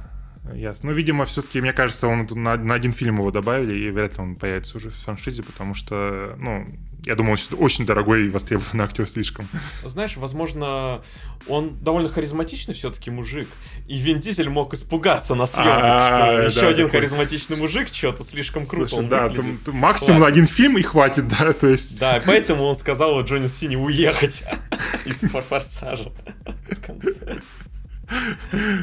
Ясно. Ну, видимо, все-таки, мне кажется, он на, на один фильм его добавили, и вряд ли он появится уже в франшизе, потому что, ну, я думаю, он очень дорогой и востребованный актер слишком. Знаешь, возможно, он довольно харизматичный все-таки мужик, и Вин Дизель мог испугаться на съемках, а, что еще один харизматичный мужик, что-то слишком круто он Да, максимум один фильм и хватит, да, то есть... Да, поэтому он сказал Джонни Сини уехать из «Форсажа» в конце.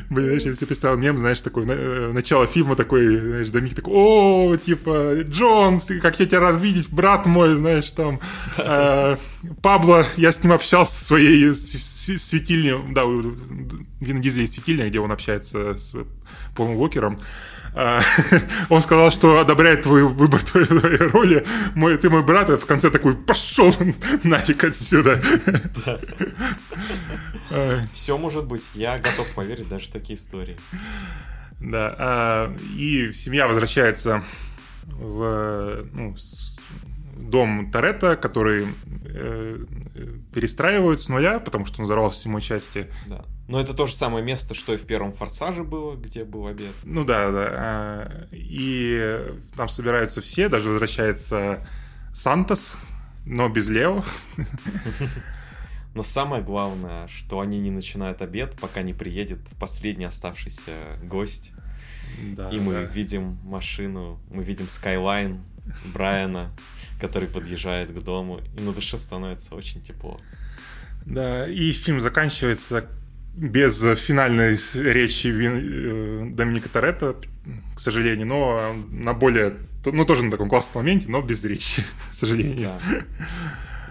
Блин, знаешь, если представил мем, знаешь, такой, э, начало фильма такой, знаешь, Домик такой, о, типа, Джон, как я тебя рад видеть, брат мой, знаешь, там, э, Пабло, я с ним общался в своей светильне, да, у Вина Дизеля светильня, где он общается с Полом Уокером. А, он сказал, что одобряет твой выбор твоей, роли. Мой, ты мой брат, и в конце такой, пошел нафиг отсюда. Все может быть, я готов поверить даже в такие истории. Да, а, и семья возвращается в ну, дом Торетто, который э, перестраивают с нуля, потому что он взорвался в седьмой части. Да. Но это то же самое место, что и в первом «Форсаже» было, где был обед. Ну да, да. А, и там собираются все, даже возвращается Сантос, но без Лео. Но самое главное, что они не начинают обед, пока не приедет последний оставшийся гость. Да, и мы да. видим машину, мы видим Skyline Брайана, который подъезжает к дому, и на душе становится очень тепло. Да, и фильм заканчивается без финальной речи э, Доминика Торетто, к сожалению, но на более, ну тоже на таком классном моменте, но без речи, к сожалению. Да.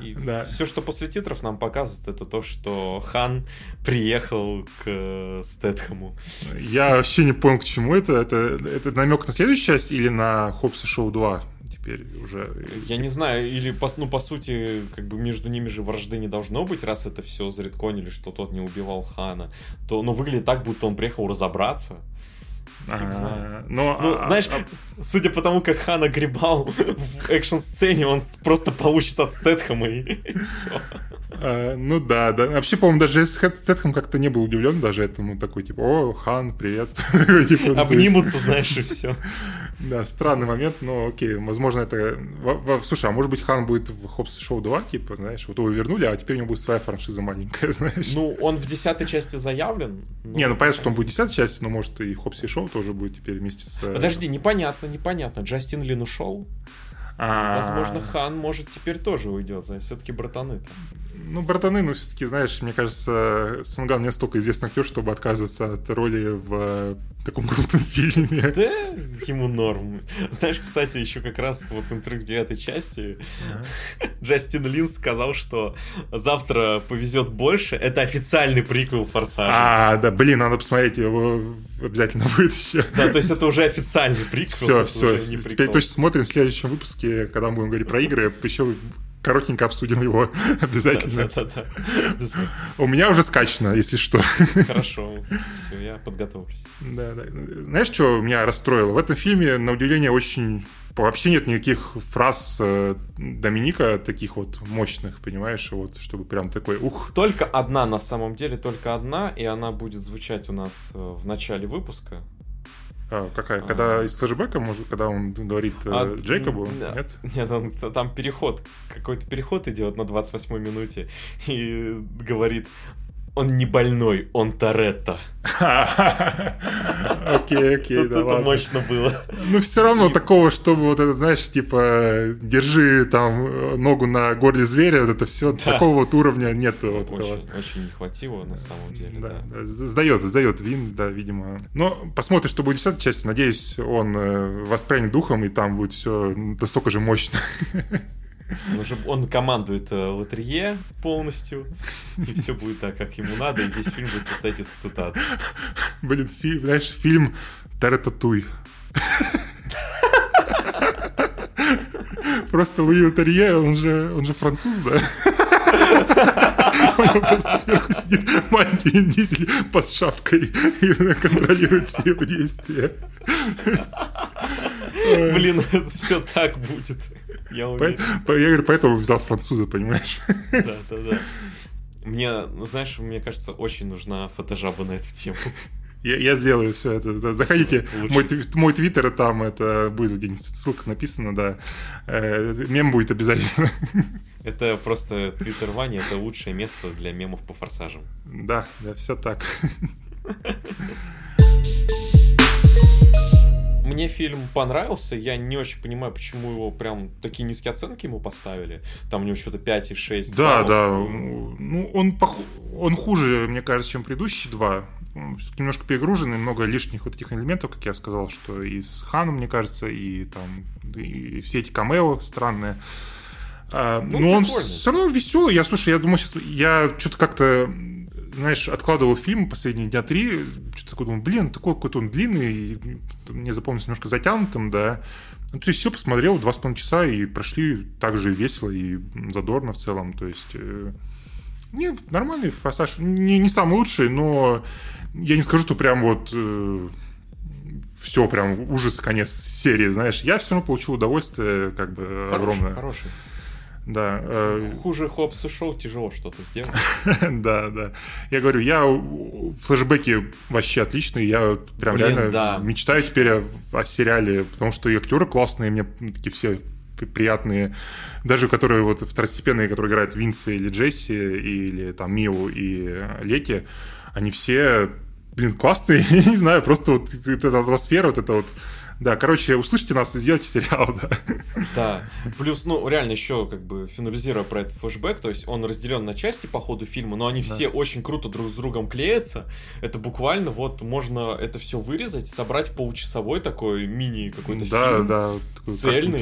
И да. все, что после титров нам показывают, это то, что Хан приехал к э, Стэтхэму. Я вообще не понял, к чему это. Это, это намек на следующую часть или на Хопс и Шоу 2? теперь уже... Я не знаю, или, по, ну, по сути, как бы между ними же вражды не должно быть, раз это все заредконили, что тот не убивал Хана, то, ну, выглядит так, будто он приехал разобраться. А, но, ну, а, знаешь, а... судя по тому, как Хана гребал в экшн-сцене, он просто получит от Стэтхэма и все. А, ну да, да. Вообще, по-моему, даже Стэтхэм как-то не был удивлен даже этому. Такой, типа, о, Хан, привет. типа, Обнимутся, знаешь, и все. Да, странный момент, но окей, возможно, это... Слушай, а может быть, Хан будет в Хопс Шоу 2, типа, знаешь, вот его вернули, а теперь у него будет своя франшиза маленькая, знаешь. Ну, он в десятой части заявлен. Не, ну понятно, что он будет в десятой части, но может и в Хопсе Шоу тоже будет теперь вместе с... Э, Подожди, непонятно, непонятно. Джастин Лин ушел? А... Возможно, Хан, может, теперь тоже уйдет, все-таки братаны там. Ну, братаны, ну, все-таки, знаешь, мне кажется, Сунган не столько известный актер, чтобы отказываться от роли в э, таком крутом фильме. Да, ему норм. Знаешь, кстати, еще как раз вот в интервью девятой части Джастин Лин сказал, что завтра повезет больше. Это официальный приквел Форсажа. А, да, блин, надо посмотреть, его обязательно будет еще. Да, то есть это уже официальный приквел. Все, все. Теперь точно смотрим в следующем выпуске, когда мы будем говорить про игры, еще коротенько обсудим его обязательно. У меня уже скачано, если что. Хорошо, все, я подготовлюсь. Да, да. Знаешь, что меня расстроило? В этом фильме, на удивление, очень Вообще нет никаких фраз э, Доминика таких вот мощных, понимаешь, вот чтобы прям такой ух. Только одна на самом деле, только одна, и она будет звучать у нас э, в начале выпуска. А, какая? А. Когда из флешбека, может, когда он говорит э, а, Джейкобу? Да. Нет? Нет, он, там переход, какой-то переход идет на 28 минуте и говорит, он не больной, он Торетто. Окей, окей, да Это мощно было. Ну, все равно такого, чтобы вот это, знаешь, типа, держи там ногу на горле зверя, вот это все, такого вот уровня нет. Очень не хватило, на самом деле, да. Сдает, сдает Вин, да, видимо. Но посмотрим, что будет в 10 части. Надеюсь, он э, воспрянет духом, и там будет все настолько же мощно. Он, уже, он командует э, лотерее полностью, и все будет так, как ему надо, и весь фильм будет состоять из цитат. Блин, фильм, знаешь, фильм Тарататуй. Просто Луи Лотерье, он же, он же француз, да? Просто сверху сидит маленький Дизель под шапкой и контролирует все его действия. Блин, это все так будет. Я, уверен. Я говорю, поэтому взял француза, понимаешь? Да, да, да. Мне, ну, знаешь, мне кажется, очень нужна фотожаба на эту тему. Я, я сделаю все это. Заходите, мой, мой твиттер там, это будет где-нибудь ссылка написана, да. Э, мем будет обязательно. Это просто твиттер Вани, это лучшее место для мемов по форсажам. Да, да, все так. Мне фильм понравился, я не очень понимаю, почему его прям такие низкие оценки ему поставили. Там у него что-то 5,6. Да, баллов. да. Ну, он, пох... он хуже, мне кажется, чем предыдущие два. Немножко перегруженный, много лишних вот этих элементов, как я сказал, что и с Ханом, мне кажется, и там и все эти камео странные. А, ну, но он все равно веселый. Я, слушай, я думаю, сейчас я что-то как-то знаешь, откладывал фильм последние дня три, что-то такое думал, блин, такой какой-то он длинный, и мне запомнился немножко затянутым, да. Ну, то есть все посмотрел, два с половиной часа, и прошли так же весело и задорно в целом, то есть... Э, нет, нормальный форсаж, не, не самый лучший, но я не скажу, что прям вот э, все прям ужас, конец серии, знаешь. Я все равно получил удовольствие, как бы, хороший, огромное. Хороший. Да. Э... Хуже Хопс и Шоу тяжело что-то сделать. да, да. Я говорю, я флешбеки вообще отличные, я прям Блин, реально да. мечтаю теперь о, о сериале, потому что и актеры классные, мне такие все приятные, даже которые вот второстепенные, которые играют Винси или Джесси, или там Миу и Леки, они все, блин, классные, не знаю, просто вот эта атмосфера, вот это вот да, короче, услышьте нас и сделайте сериал, да. Да. Плюс, ну, реально еще, как бы, финализируя про этот флешбэк, то есть он разделен на части по ходу фильма, но они да. все очень круто друг с другом клеятся. Это буквально вот можно это все вырезать, собрать получасовой такой мини какой-то да, фильм. Да, да. Цельный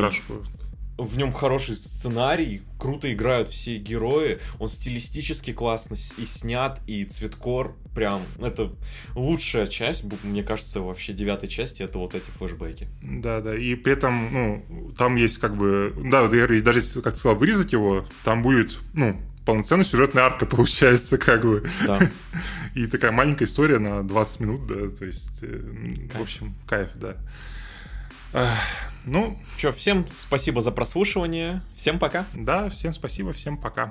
в нем хороший сценарий, круто играют все герои, он стилистически классно и снят, и цветкор прям, это лучшая часть, мне кажется, вообще девятой части, это вот эти флешбеки. Да, да, и при этом, ну, там есть как бы, да, даже если, как сказал, вырезать его, там будет, ну, полноценная сюжетная арка получается, как бы. Да. И такая маленькая история на 20 минут, да, то есть, э, кайф. в общем, кайф, да. Ну, что, всем спасибо за прослушивание. Всем пока. Да, всем спасибо, всем пока.